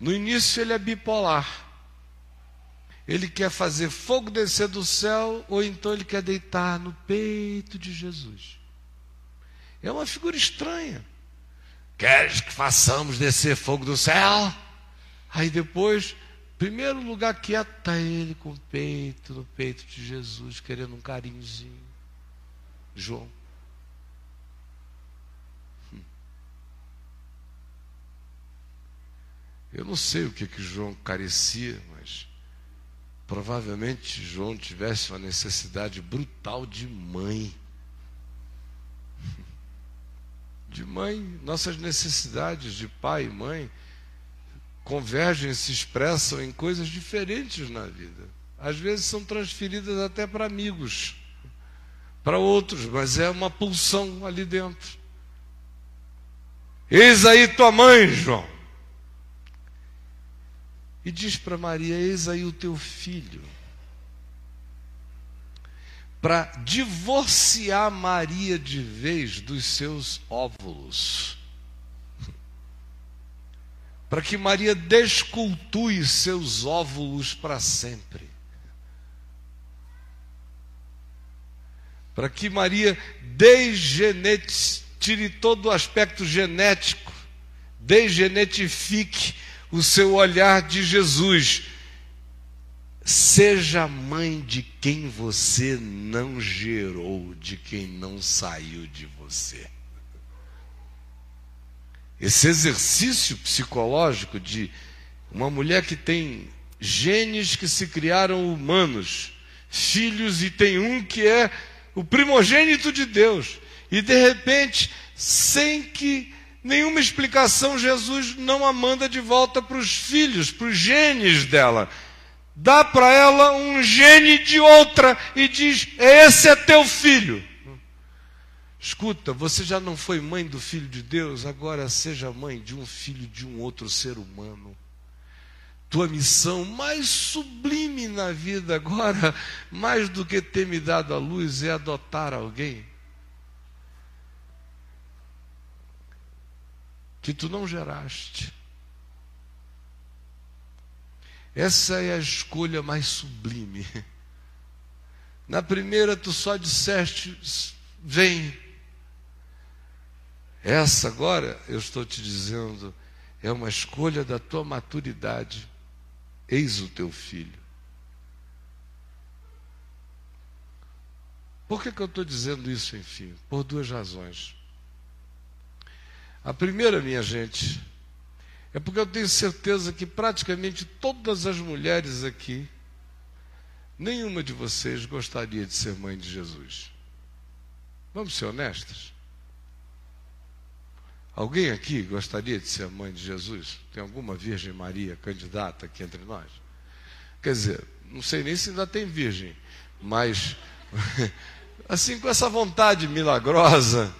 No início ele é bipolar. Ele quer fazer fogo descer do céu, ou então ele quer deitar no peito de Jesus. É uma figura estranha. Queres que façamos descer fogo do céu? Aí depois, primeiro lugar quieto, está ele com o peito no peito de Jesus, querendo um carinhozinho. João. Eu não sei o que, que João carecia, mas Provavelmente João tivesse uma necessidade brutal de mãe. De mãe, nossas necessidades de pai e mãe convergem, se expressam em coisas diferentes na vida. Às vezes são transferidas até para amigos, para outros, mas é uma pulsão ali dentro. Eis aí tua mãe, João e diz para Maria: Eis aí o teu filho. Para divorciar Maria de vez dos seus óvulos. Para que Maria descultue seus óvulos para sempre. Para que Maria degenetize, tire todo o aspecto genético, degenetifique o seu olhar de Jesus. Seja mãe de quem você não gerou, de quem não saiu de você. Esse exercício psicológico de uma mulher que tem genes que se criaram humanos, filhos, e tem um que é o primogênito de Deus, e de repente, sem que nenhuma explicação, Jesus não a manda de volta para os filhos, para os genes dela. Dá para ela um gene de outra e diz: Esse é teu filho. Escuta, você já não foi mãe do filho de Deus, agora seja mãe de um filho de um outro ser humano. Tua missão mais sublime na vida agora, mais do que ter me dado a luz, é adotar alguém. Que tu não geraste. Essa é a escolha mais sublime. Na primeira tu só disseste, vem. Essa agora, eu estou te dizendo, é uma escolha da tua maturidade. Eis o teu filho. Por que, que eu estou dizendo isso, enfim? Por duas razões. A primeira, minha gente, é porque eu tenho certeza que praticamente todas as mulheres aqui, nenhuma de vocês gostaria de ser mãe de Jesus. Vamos ser honestas? Alguém aqui gostaria de ser mãe de Jesus? Tem alguma Virgem Maria candidata aqui entre nós? Quer dizer, não sei nem se ainda tem virgem, mas assim com essa vontade milagrosa,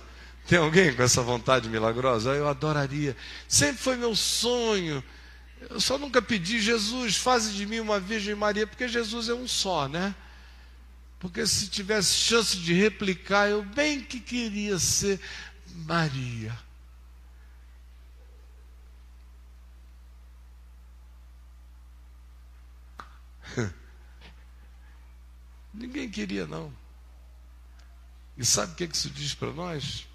tem alguém com essa vontade milagrosa? Eu adoraria. Sempre foi meu sonho. Eu só nunca pedi, Jesus, faze de mim uma Virgem Maria, porque Jesus é um só, né? Porque se tivesse chance de replicar, eu bem que queria ser Maria. Ninguém queria, não. E sabe o que isso diz para nós?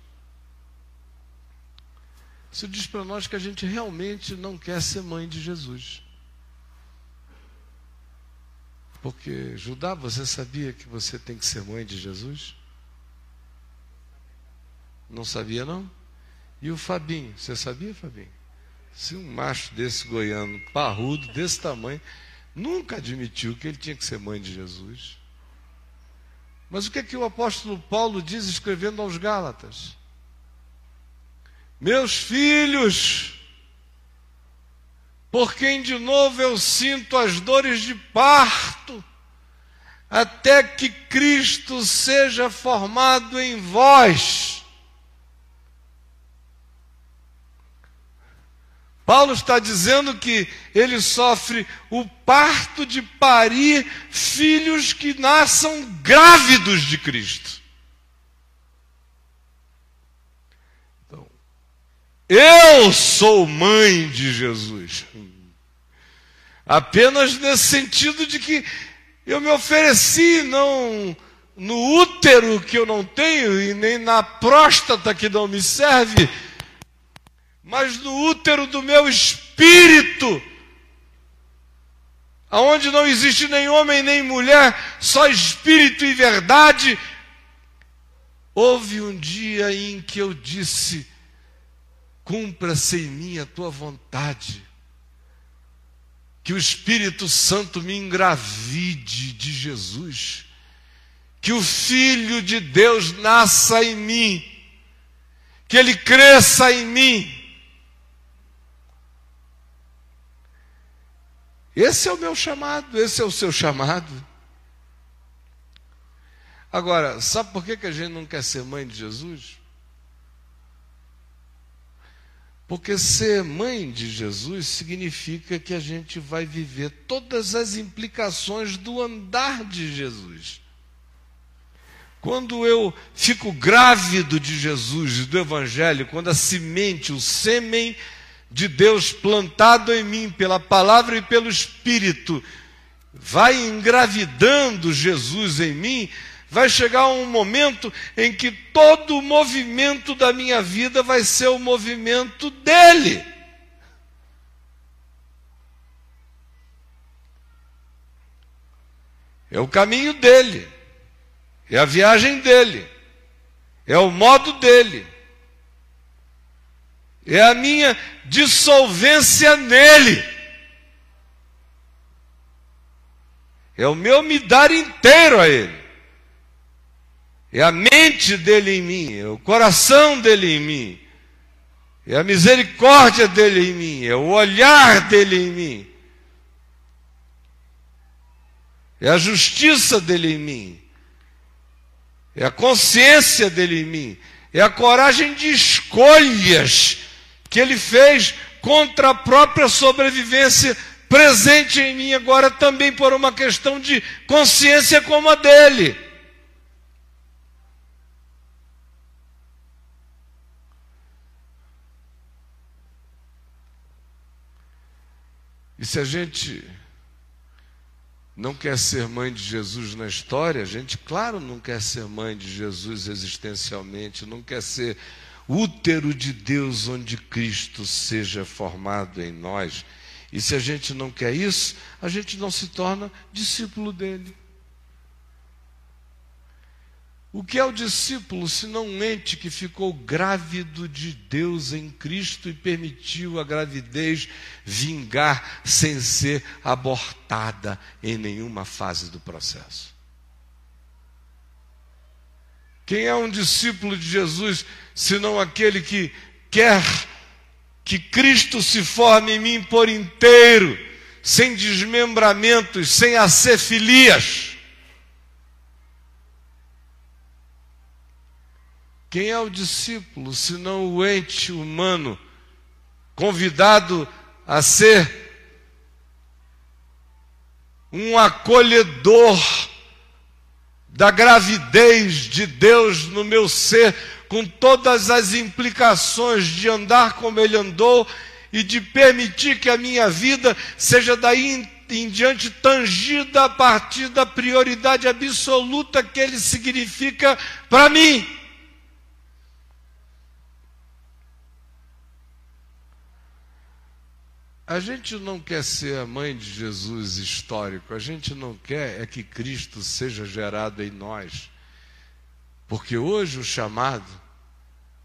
Isso diz para nós que a gente realmente não quer ser mãe de Jesus. Porque, Judá, você sabia que você tem que ser mãe de Jesus? Não sabia, não? E o Fabinho, você sabia, Fabinho? Se um macho desse goiano, parrudo, desse tamanho, nunca admitiu que ele tinha que ser mãe de Jesus. Mas o que é que o apóstolo Paulo diz escrevendo aos Gálatas? Meus filhos, por quem de novo eu sinto as dores de parto, até que Cristo seja formado em vós. Paulo está dizendo que ele sofre o parto de parir filhos que nasçam grávidos de Cristo. Eu sou mãe de Jesus. Apenas nesse sentido de que eu me ofereci não no útero que eu não tenho e nem na próstata que não me serve, mas no útero do meu espírito, aonde não existe nem homem nem mulher, só espírito e verdade. Houve um dia em que eu disse: cumpra-se em mim a tua vontade. Que o Espírito Santo me engravide de Jesus. Que o Filho de Deus nasça em mim. Que ele cresça em mim. Esse é o meu chamado, esse é o seu chamado. Agora, sabe por que, que a gente não quer ser mãe de Jesus? Porque ser mãe de Jesus significa que a gente vai viver todas as implicações do andar de Jesus. Quando eu fico grávido de Jesus, do Evangelho, quando a semente, o sêmen de Deus plantado em mim pela palavra e pelo Espírito, vai engravidando Jesus em mim, vai chegar um momento em que todo o movimento da minha vida vai ser o movimento dele. É o caminho dele, é a viagem dele, é o modo dele, é a minha dissolvência nele. É o meu me dar inteiro a Ele. É a mente dele em mim, é o coração dele em mim, é a misericórdia dele em mim, é o olhar dele em mim, é a justiça dele em mim, é a consciência dele em mim, é a coragem de escolhas que ele fez contra a própria sobrevivência presente em mim agora também por uma questão de consciência como a dele. E se a gente não quer ser mãe de Jesus na história, a gente, claro, não quer ser mãe de Jesus existencialmente, não quer ser útero de Deus onde Cristo seja formado em nós. E se a gente não quer isso, a gente não se torna discípulo dele. O que é o discípulo se não um ente que ficou grávido de Deus em Cristo e permitiu a gravidez vingar sem ser abortada em nenhuma fase do processo? Quem é um discípulo de Jesus senão aquele que quer que Cristo se forme em mim por inteiro, sem desmembramentos, sem acefilias? Quem é o discípulo, senão o ente humano, convidado a ser um acolhedor da gravidez de Deus no meu ser, com todas as implicações de andar como Ele andou e de permitir que a minha vida seja daí em diante tangida a partir da prioridade absoluta que Ele significa para mim. A gente não quer ser a mãe de Jesus histórico, a gente não quer é que Cristo seja gerado em nós. Porque hoje o chamado,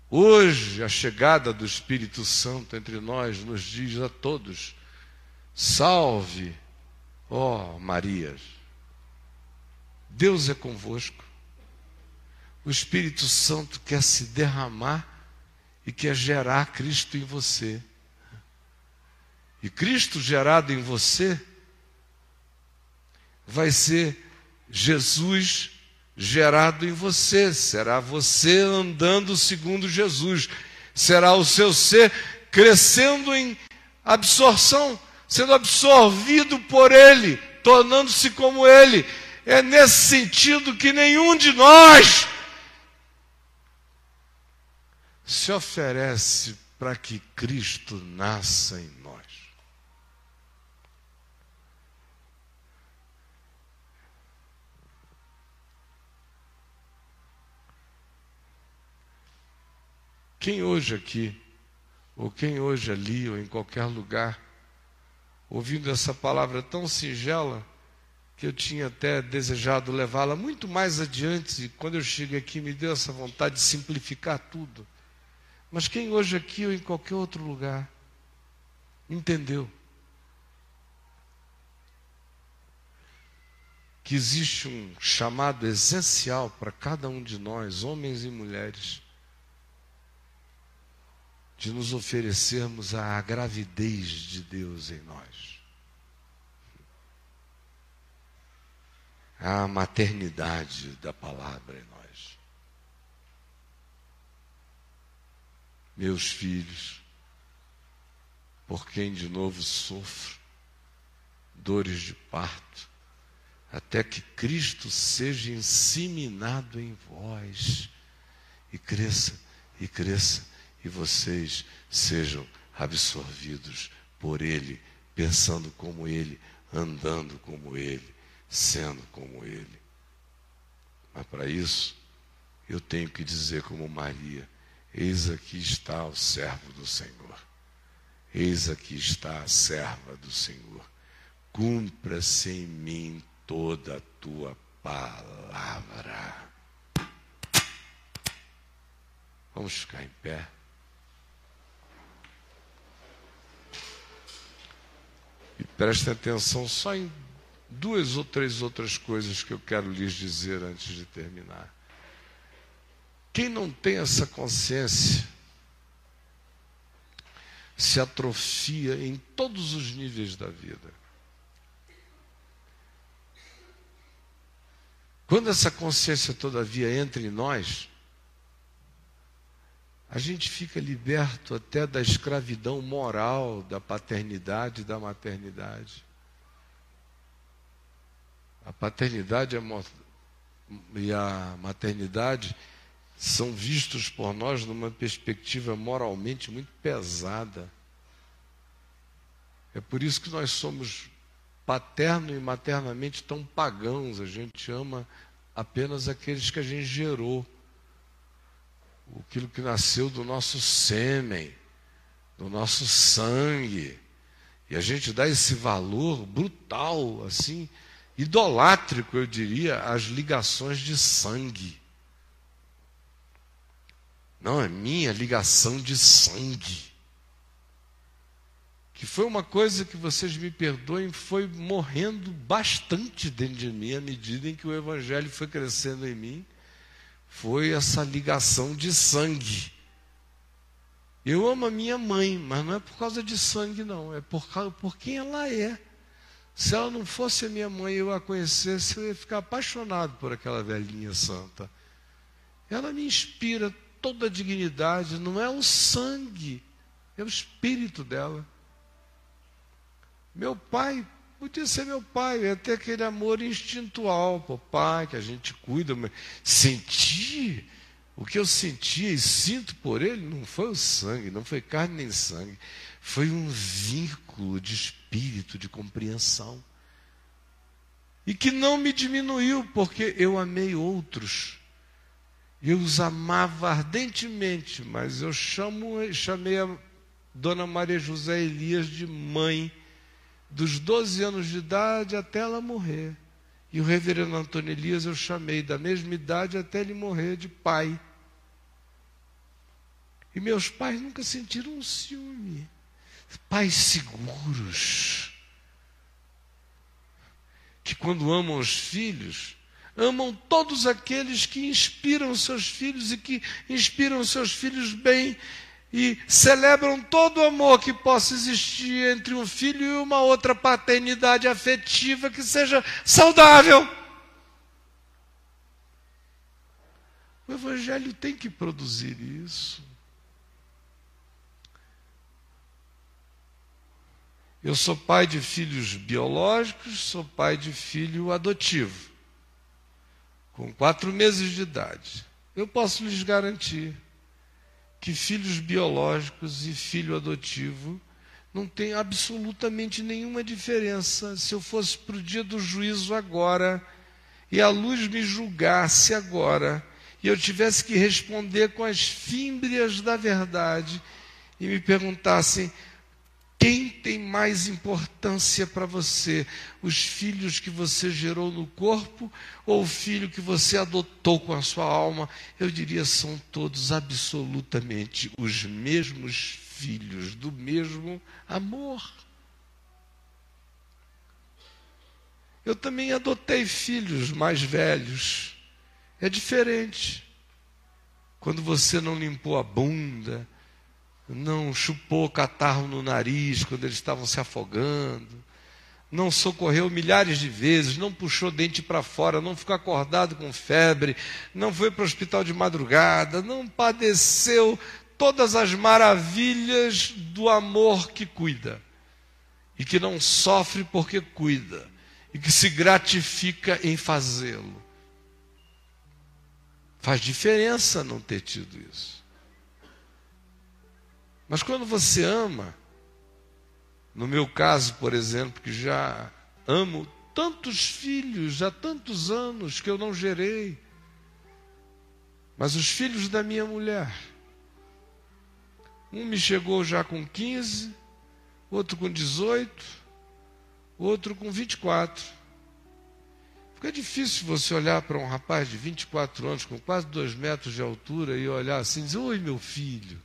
hoje a chegada do Espírito Santo entre nós nos diz a todos: salve, ó Marias, Deus é convosco. O Espírito Santo quer se derramar e quer gerar Cristo em você. E Cristo gerado em você vai ser Jesus gerado em você, será você andando segundo Jesus, será o seu ser crescendo em absorção, sendo absorvido por Ele, tornando-se como Ele. É nesse sentido que nenhum de nós se oferece para que Cristo nasça em nós. Quem hoje aqui, ou quem hoje ali, ou em qualquer lugar, ouvindo essa palavra tão singela, que eu tinha até desejado levá-la muito mais adiante, e quando eu cheguei aqui me deu essa vontade de simplificar tudo. Mas quem hoje aqui ou em qualquer outro lugar entendeu que existe um chamado essencial para cada um de nós, homens e mulheres, de nos oferecermos à gravidez de Deus em nós. A maternidade da palavra em nós. Meus filhos, por quem de novo sofro dores de parto, até que Cristo seja inseminado em vós e cresça e cresça e vocês sejam absorvidos por Ele, pensando como Ele, andando como Ele, sendo como Ele. Mas para isso, eu tenho que dizer como Maria: Eis aqui está o servo do Senhor. Eis aqui está a serva do Senhor. Cumpra-se em mim toda a tua palavra. Vamos ficar em pé. E prestem atenção só em duas ou três outras coisas que eu quero lhes dizer antes de terminar. Quem não tem essa consciência se atrofia em todos os níveis da vida. Quando essa consciência, todavia, entra em nós, a gente fica liberto até da escravidão moral da paternidade e da maternidade. A paternidade e a maternidade são vistos por nós numa perspectiva moralmente muito pesada. É por isso que nós somos paterno e maternamente tão pagãos. A gente ama apenas aqueles que a gente gerou. Aquilo que nasceu do nosso sêmen, do nosso sangue. E a gente dá esse valor brutal, assim, idolátrico, eu diria, às ligações de sangue. Não, é minha ligação de sangue. Que foi uma coisa que vocês me perdoem, foi morrendo bastante dentro de mim à medida em que o Evangelho foi crescendo em mim. Foi essa ligação de sangue. Eu amo a minha mãe, mas não é por causa de sangue, não. É por, causa, por quem ela é. Se ela não fosse a minha mãe e eu a conhecesse, eu ia ficar apaixonado por aquela velhinha santa. Ela me inspira toda a dignidade, não é o sangue, é o espírito dela. Meu pai podia ser meu pai, ia ter aquele amor instintual por pai, que a gente cuida, mas sentir o que eu sentia e sinto por ele não foi o sangue, não foi carne nem sangue, foi um vínculo de espírito, de compreensão. E que não me diminuiu, porque eu amei outros eu os amava ardentemente, mas eu chamo, chamei a Dona Maria José Elias de mãe, dos 12 anos de idade até ela morrer. E o reverendo Antônio Elias eu chamei da mesma idade até ele morrer de pai. E meus pais nunca sentiram um ciúme. Pais seguros. Que quando amam os filhos, amam todos aqueles que inspiram seus filhos e que inspiram seus filhos bem e celebram todo o amor que possa existir entre um filho e uma outra paternidade afetiva que seja saudável. O Evangelho tem que produzir isso. Eu sou pai de filhos biológicos, sou pai de filho adotivo com quatro meses de idade, eu posso lhes garantir que filhos biológicos e filho adotivo não tem absolutamente nenhuma diferença. Se eu fosse para o dia do juízo agora e a luz me julgasse agora e eu tivesse que responder com as fímbrias da verdade e me perguntassem quem tem mais importância para você? Os filhos que você gerou no corpo ou o filho que você adotou com a sua alma? Eu diria são todos absolutamente os mesmos filhos do mesmo amor. Eu também adotei filhos mais velhos. É diferente. Quando você não limpou a bunda, não chupou catarro no nariz quando eles estavam se afogando, não socorreu milhares de vezes, não puxou dente para fora, não ficou acordado com febre, não foi para o hospital de madrugada, não padeceu todas as maravilhas do amor que cuida e que não sofre porque cuida e que se gratifica em fazê-lo. Faz diferença não ter tido isso. Mas quando você ama, no meu caso, por exemplo, que já amo tantos filhos há tantos anos que eu não gerei, mas os filhos da minha mulher, um me chegou já com 15, outro com 18, outro com 24. Fica difícil você olhar para um rapaz de 24 anos, com quase dois metros de altura, e olhar assim e dizer: Oi, meu filho.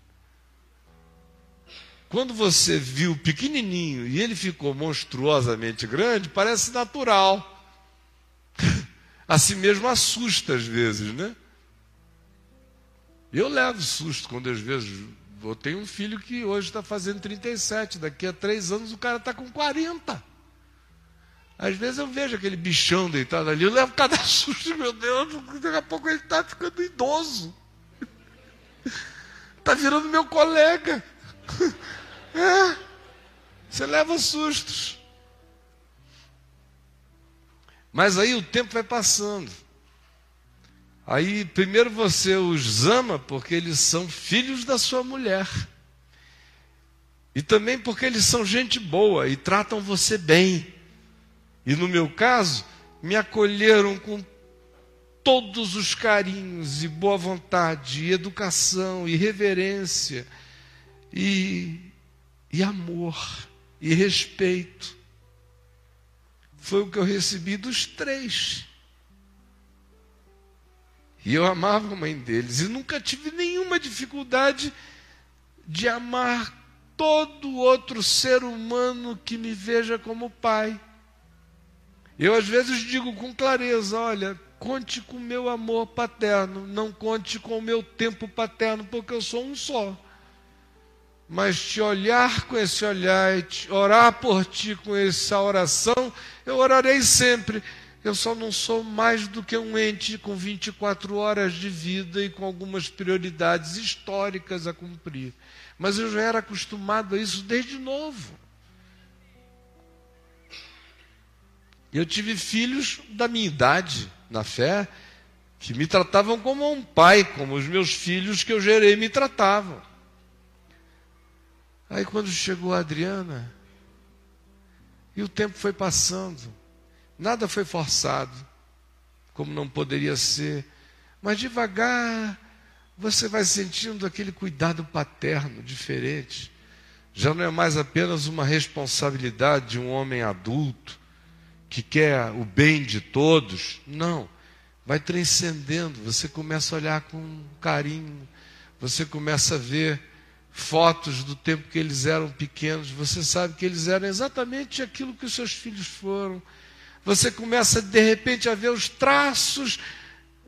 Quando você viu pequenininho e ele ficou monstruosamente grande, parece natural. Assim mesmo assusta às vezes, né? Eu levo susto quando às vezes eu tenho um filho que hoje está fazendo 37, daqui a três anos o cara está com 40. Às vezes eu vejo aquele bichão deitado ali, eu levo cada susto, meu Deus, daqui a pouco ele está ficando idoso. Está virando meu colega. É, você leva sustos. Mas aí o tempo vai passando. Aí primeiro você os ama porque eles são filhos da sua mulher. E também porque eles são gente boa e tratam você bem. E no meu caso, me acolheram com todos os carinhos e boa vontade, e educação, e reverência, e, e amor, e respeito. Foi o que eu recebi dos três. E eu amava a mãe deles, e nunca tive nenhuma dificuldade de amar todo outro ser humano que me veja como pai. Eu às vezes digo com clareza: olha, conte com o meu amor paterno, não conte com o meu tempo paterno, porque eu sou um só. Mas te olhar com esse olhar e te orar por ti com essa oração, eu orarei sempre. Eu só não sou mais do que um ente com 24 horas de vida e com algumas prioridades históricas a cumprir. Mas eu já era acostumado a isso desde novo. Eu tive filhos da minha idade na fé que me tratavam como um pai, como os meus filhos que eu gerei me tratavam. Aí quando chegou a Adriana, e o tempo foi passando, nada foi forçado, como não poderia ser, mas devagar você vai sentindo aquele cuidado paterno diferente. Já não é mais apenas uma responsabilidade de um homem adulto, que quer o bem de todos. Não. Vai transcendendo. Você começa a olhar com carinho. Você começa a ver fotos do tempo que eles eram pequenos. Você sabe que eles eram exatamente aquilo que os seus filhos foram. Você começa de repente a ver os traços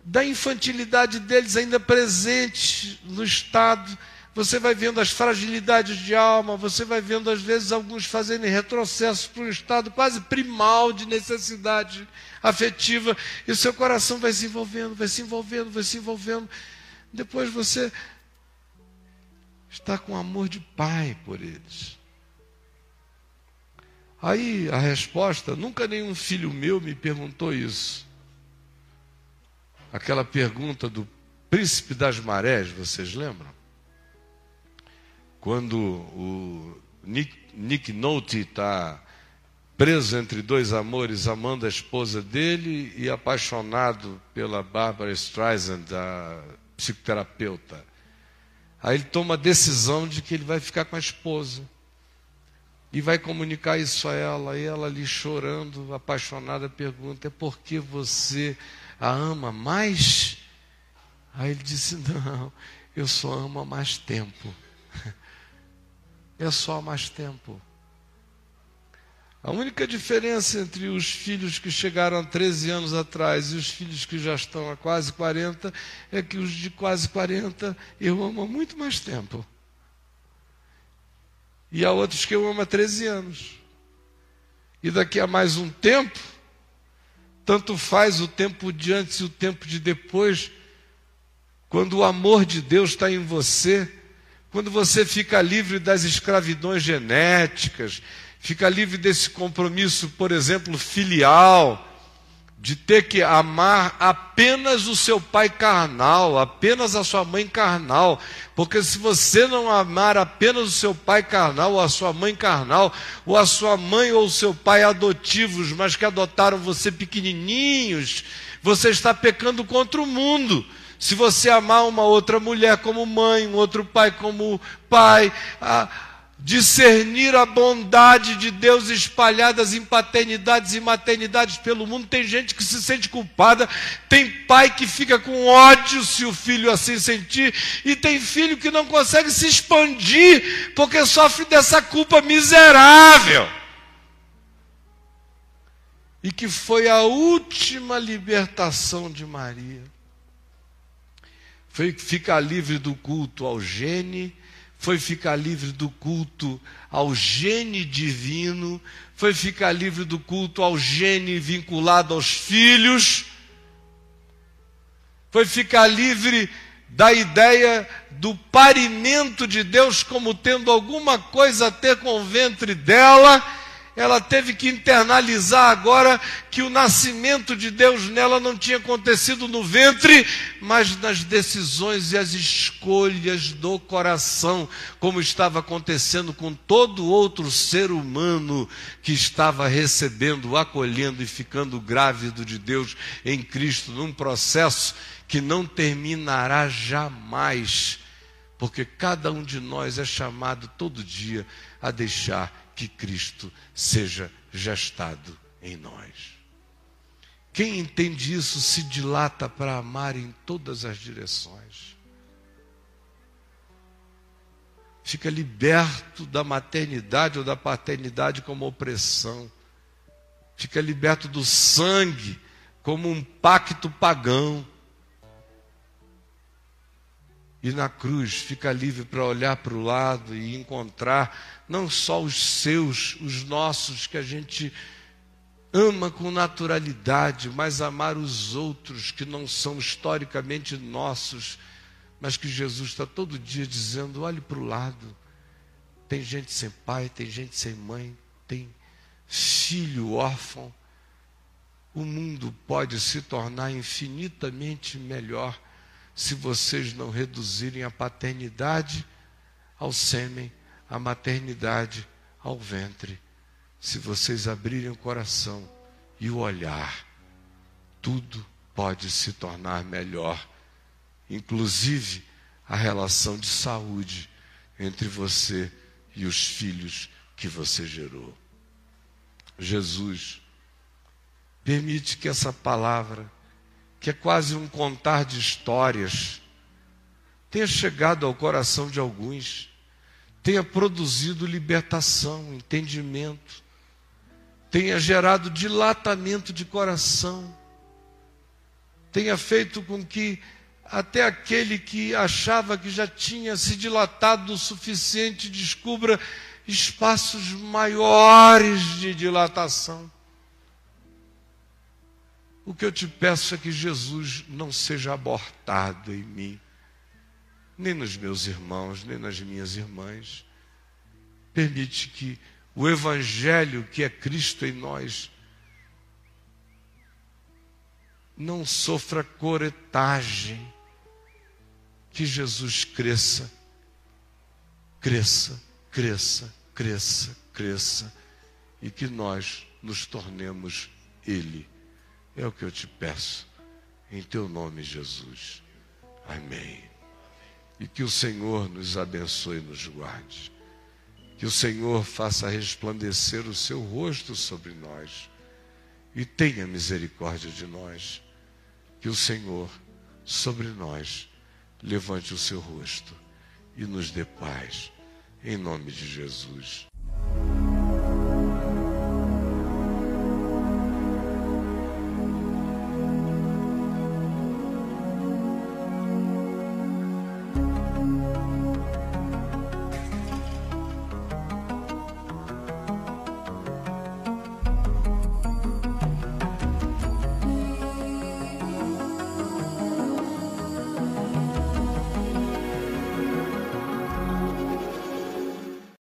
da infantilidade deles ainda presentes no estado você vai vendo as fragilidades de alma, você vai vendo às vezes alguns fazerem retrocessos para um estado quase primal de necessidade afetiva, e o seu coração vai se envolvendo, vai se envolvendo, vai se envolvendo. Depois você está com amor de pai por eles. Aí a resposta: nunca nenhum filho meu me perguntou isso. Aquela pergunta do príncipe das marés, vocês lembram? quando o Nick, Nick Nolte está preso entre dois amores, amando a esposa dele e apaixonado pela Barbara Streisand, a psicoterapeuta. Aí ele toma a decisão de que ele vai ficar com a esposa. E vai comunicar isso a ela, e ela ali chorando, apaixonada, pergunta: é porque você a ama mais? Aí ele disse: não, eu só amo há mais tempo. é só mais tempo. A única diferença entre os filhos que chegaram há 13 anos atrás e os filhos que já estão há quase 40 é que os de quase 40 eu amo há muito mais tempo. E há outros que eu amo há 13 anos. E daqui a mais um tempo, tanto faz o tempo de antes e o tempo de depois, quando o amor de Deus está em você quando você fica livre das escravidões genéticas, fica livre desse compromisso, por exemplo, filial, de ter que amar apenas o seu pai carnal, apenas a sua mãe carnal, porque se você não amar apenas o seu pai carnal, ou a sua mãe carnal, ou a sua mãe ou o seu pai adotivos, mas que adotaram você pequenininhos, você está pecando contra o mundo. Se você amar uma outra mulher como mãe, um outro pai como pai, a discernir a bondade de Deus espalhadas em paternidades e maternidades pelo mundo, tem gente que se sente culpada, tem pai que fica com ódio se o filho assim sentir, e tem filho que não consegue se expandir porque sofre dessa culpa miserável. E que foi a última libertação de Maria foi ficar livre do culto ao gene, foi ficar livre do culto ao gene divino, foi ficar livre do culto ao gene vinculado aos filhos, foi ficar livre da ideia do parimento de Deus como tendo alguma coisa a ter com o ventre dela ela teve que internalizar agora que o nascimento de Deus nela não tinha acontecido no ventre, mas nas decisões e as escolhas do coração, como estava acontecendo com todo outro ser humano que estava recebendo, acolhendo e ficando grávido de Deus em Cristo, num processo que não terminará jamais, porque cada um de nós é chamado todo dia a deixar que Cristo seja gestado em nós. Quem entende isso se dilata para amar em todas as direções. Fica liberto da maternidade ou da paternidade como opressão. Fica liberto do sangue como um pacto pagão e na cruz fica livre para olhar para o lado e encontrar não só os seus, os nossos, que a gente ama com naturalidade, mas amar os outros que não são historicamente nossos, mas que Jesus está todo dia dizendo: olhe para o lado. Tem gente sem pai, tem gente sem mãe, tem filho órfão. O mundo pode se tornar infinitamente melhor se vocês não reduzirem a paternidade ao sêmen, a maternidade ao ventre, se vocês abrirem o coração e o olhar, tudo pode se tornar melhor, inclusive a relação de saúde entre você e os filhos que você gerou. Jesus permite que essa palavra que é quase um contar de histórias, tenha chegado ao coração de alguns, tenha produzido libertação, entendimento, tenha gerado dilatamento de coração, tenha feito com que até aquele que achava que já tinha se dilatado o suficiente descubra espaços maiores de dilatação. O que eu te peço é que Jesus não seja abortado em mim, nem nos meus irmãos, nem nas minhas irmãs. Permite que o Evangelho que é Cristo em nós não sofra coretagem. Que Jesus cresça, cresça, cresça, cresça, cresça, e que nós nos tornemos Ele. É o que eu te peço, em teu nome, Jesus. Amém. E que o Senhor nos abençoe e nos guarde. Que o Senhor faça resplandecer o seu rosto sobre nós e tenha misericórdia de nós. Que o Senhor, sobre nós, levante o seu rosto e nos dê paz. Em nome de Jesus.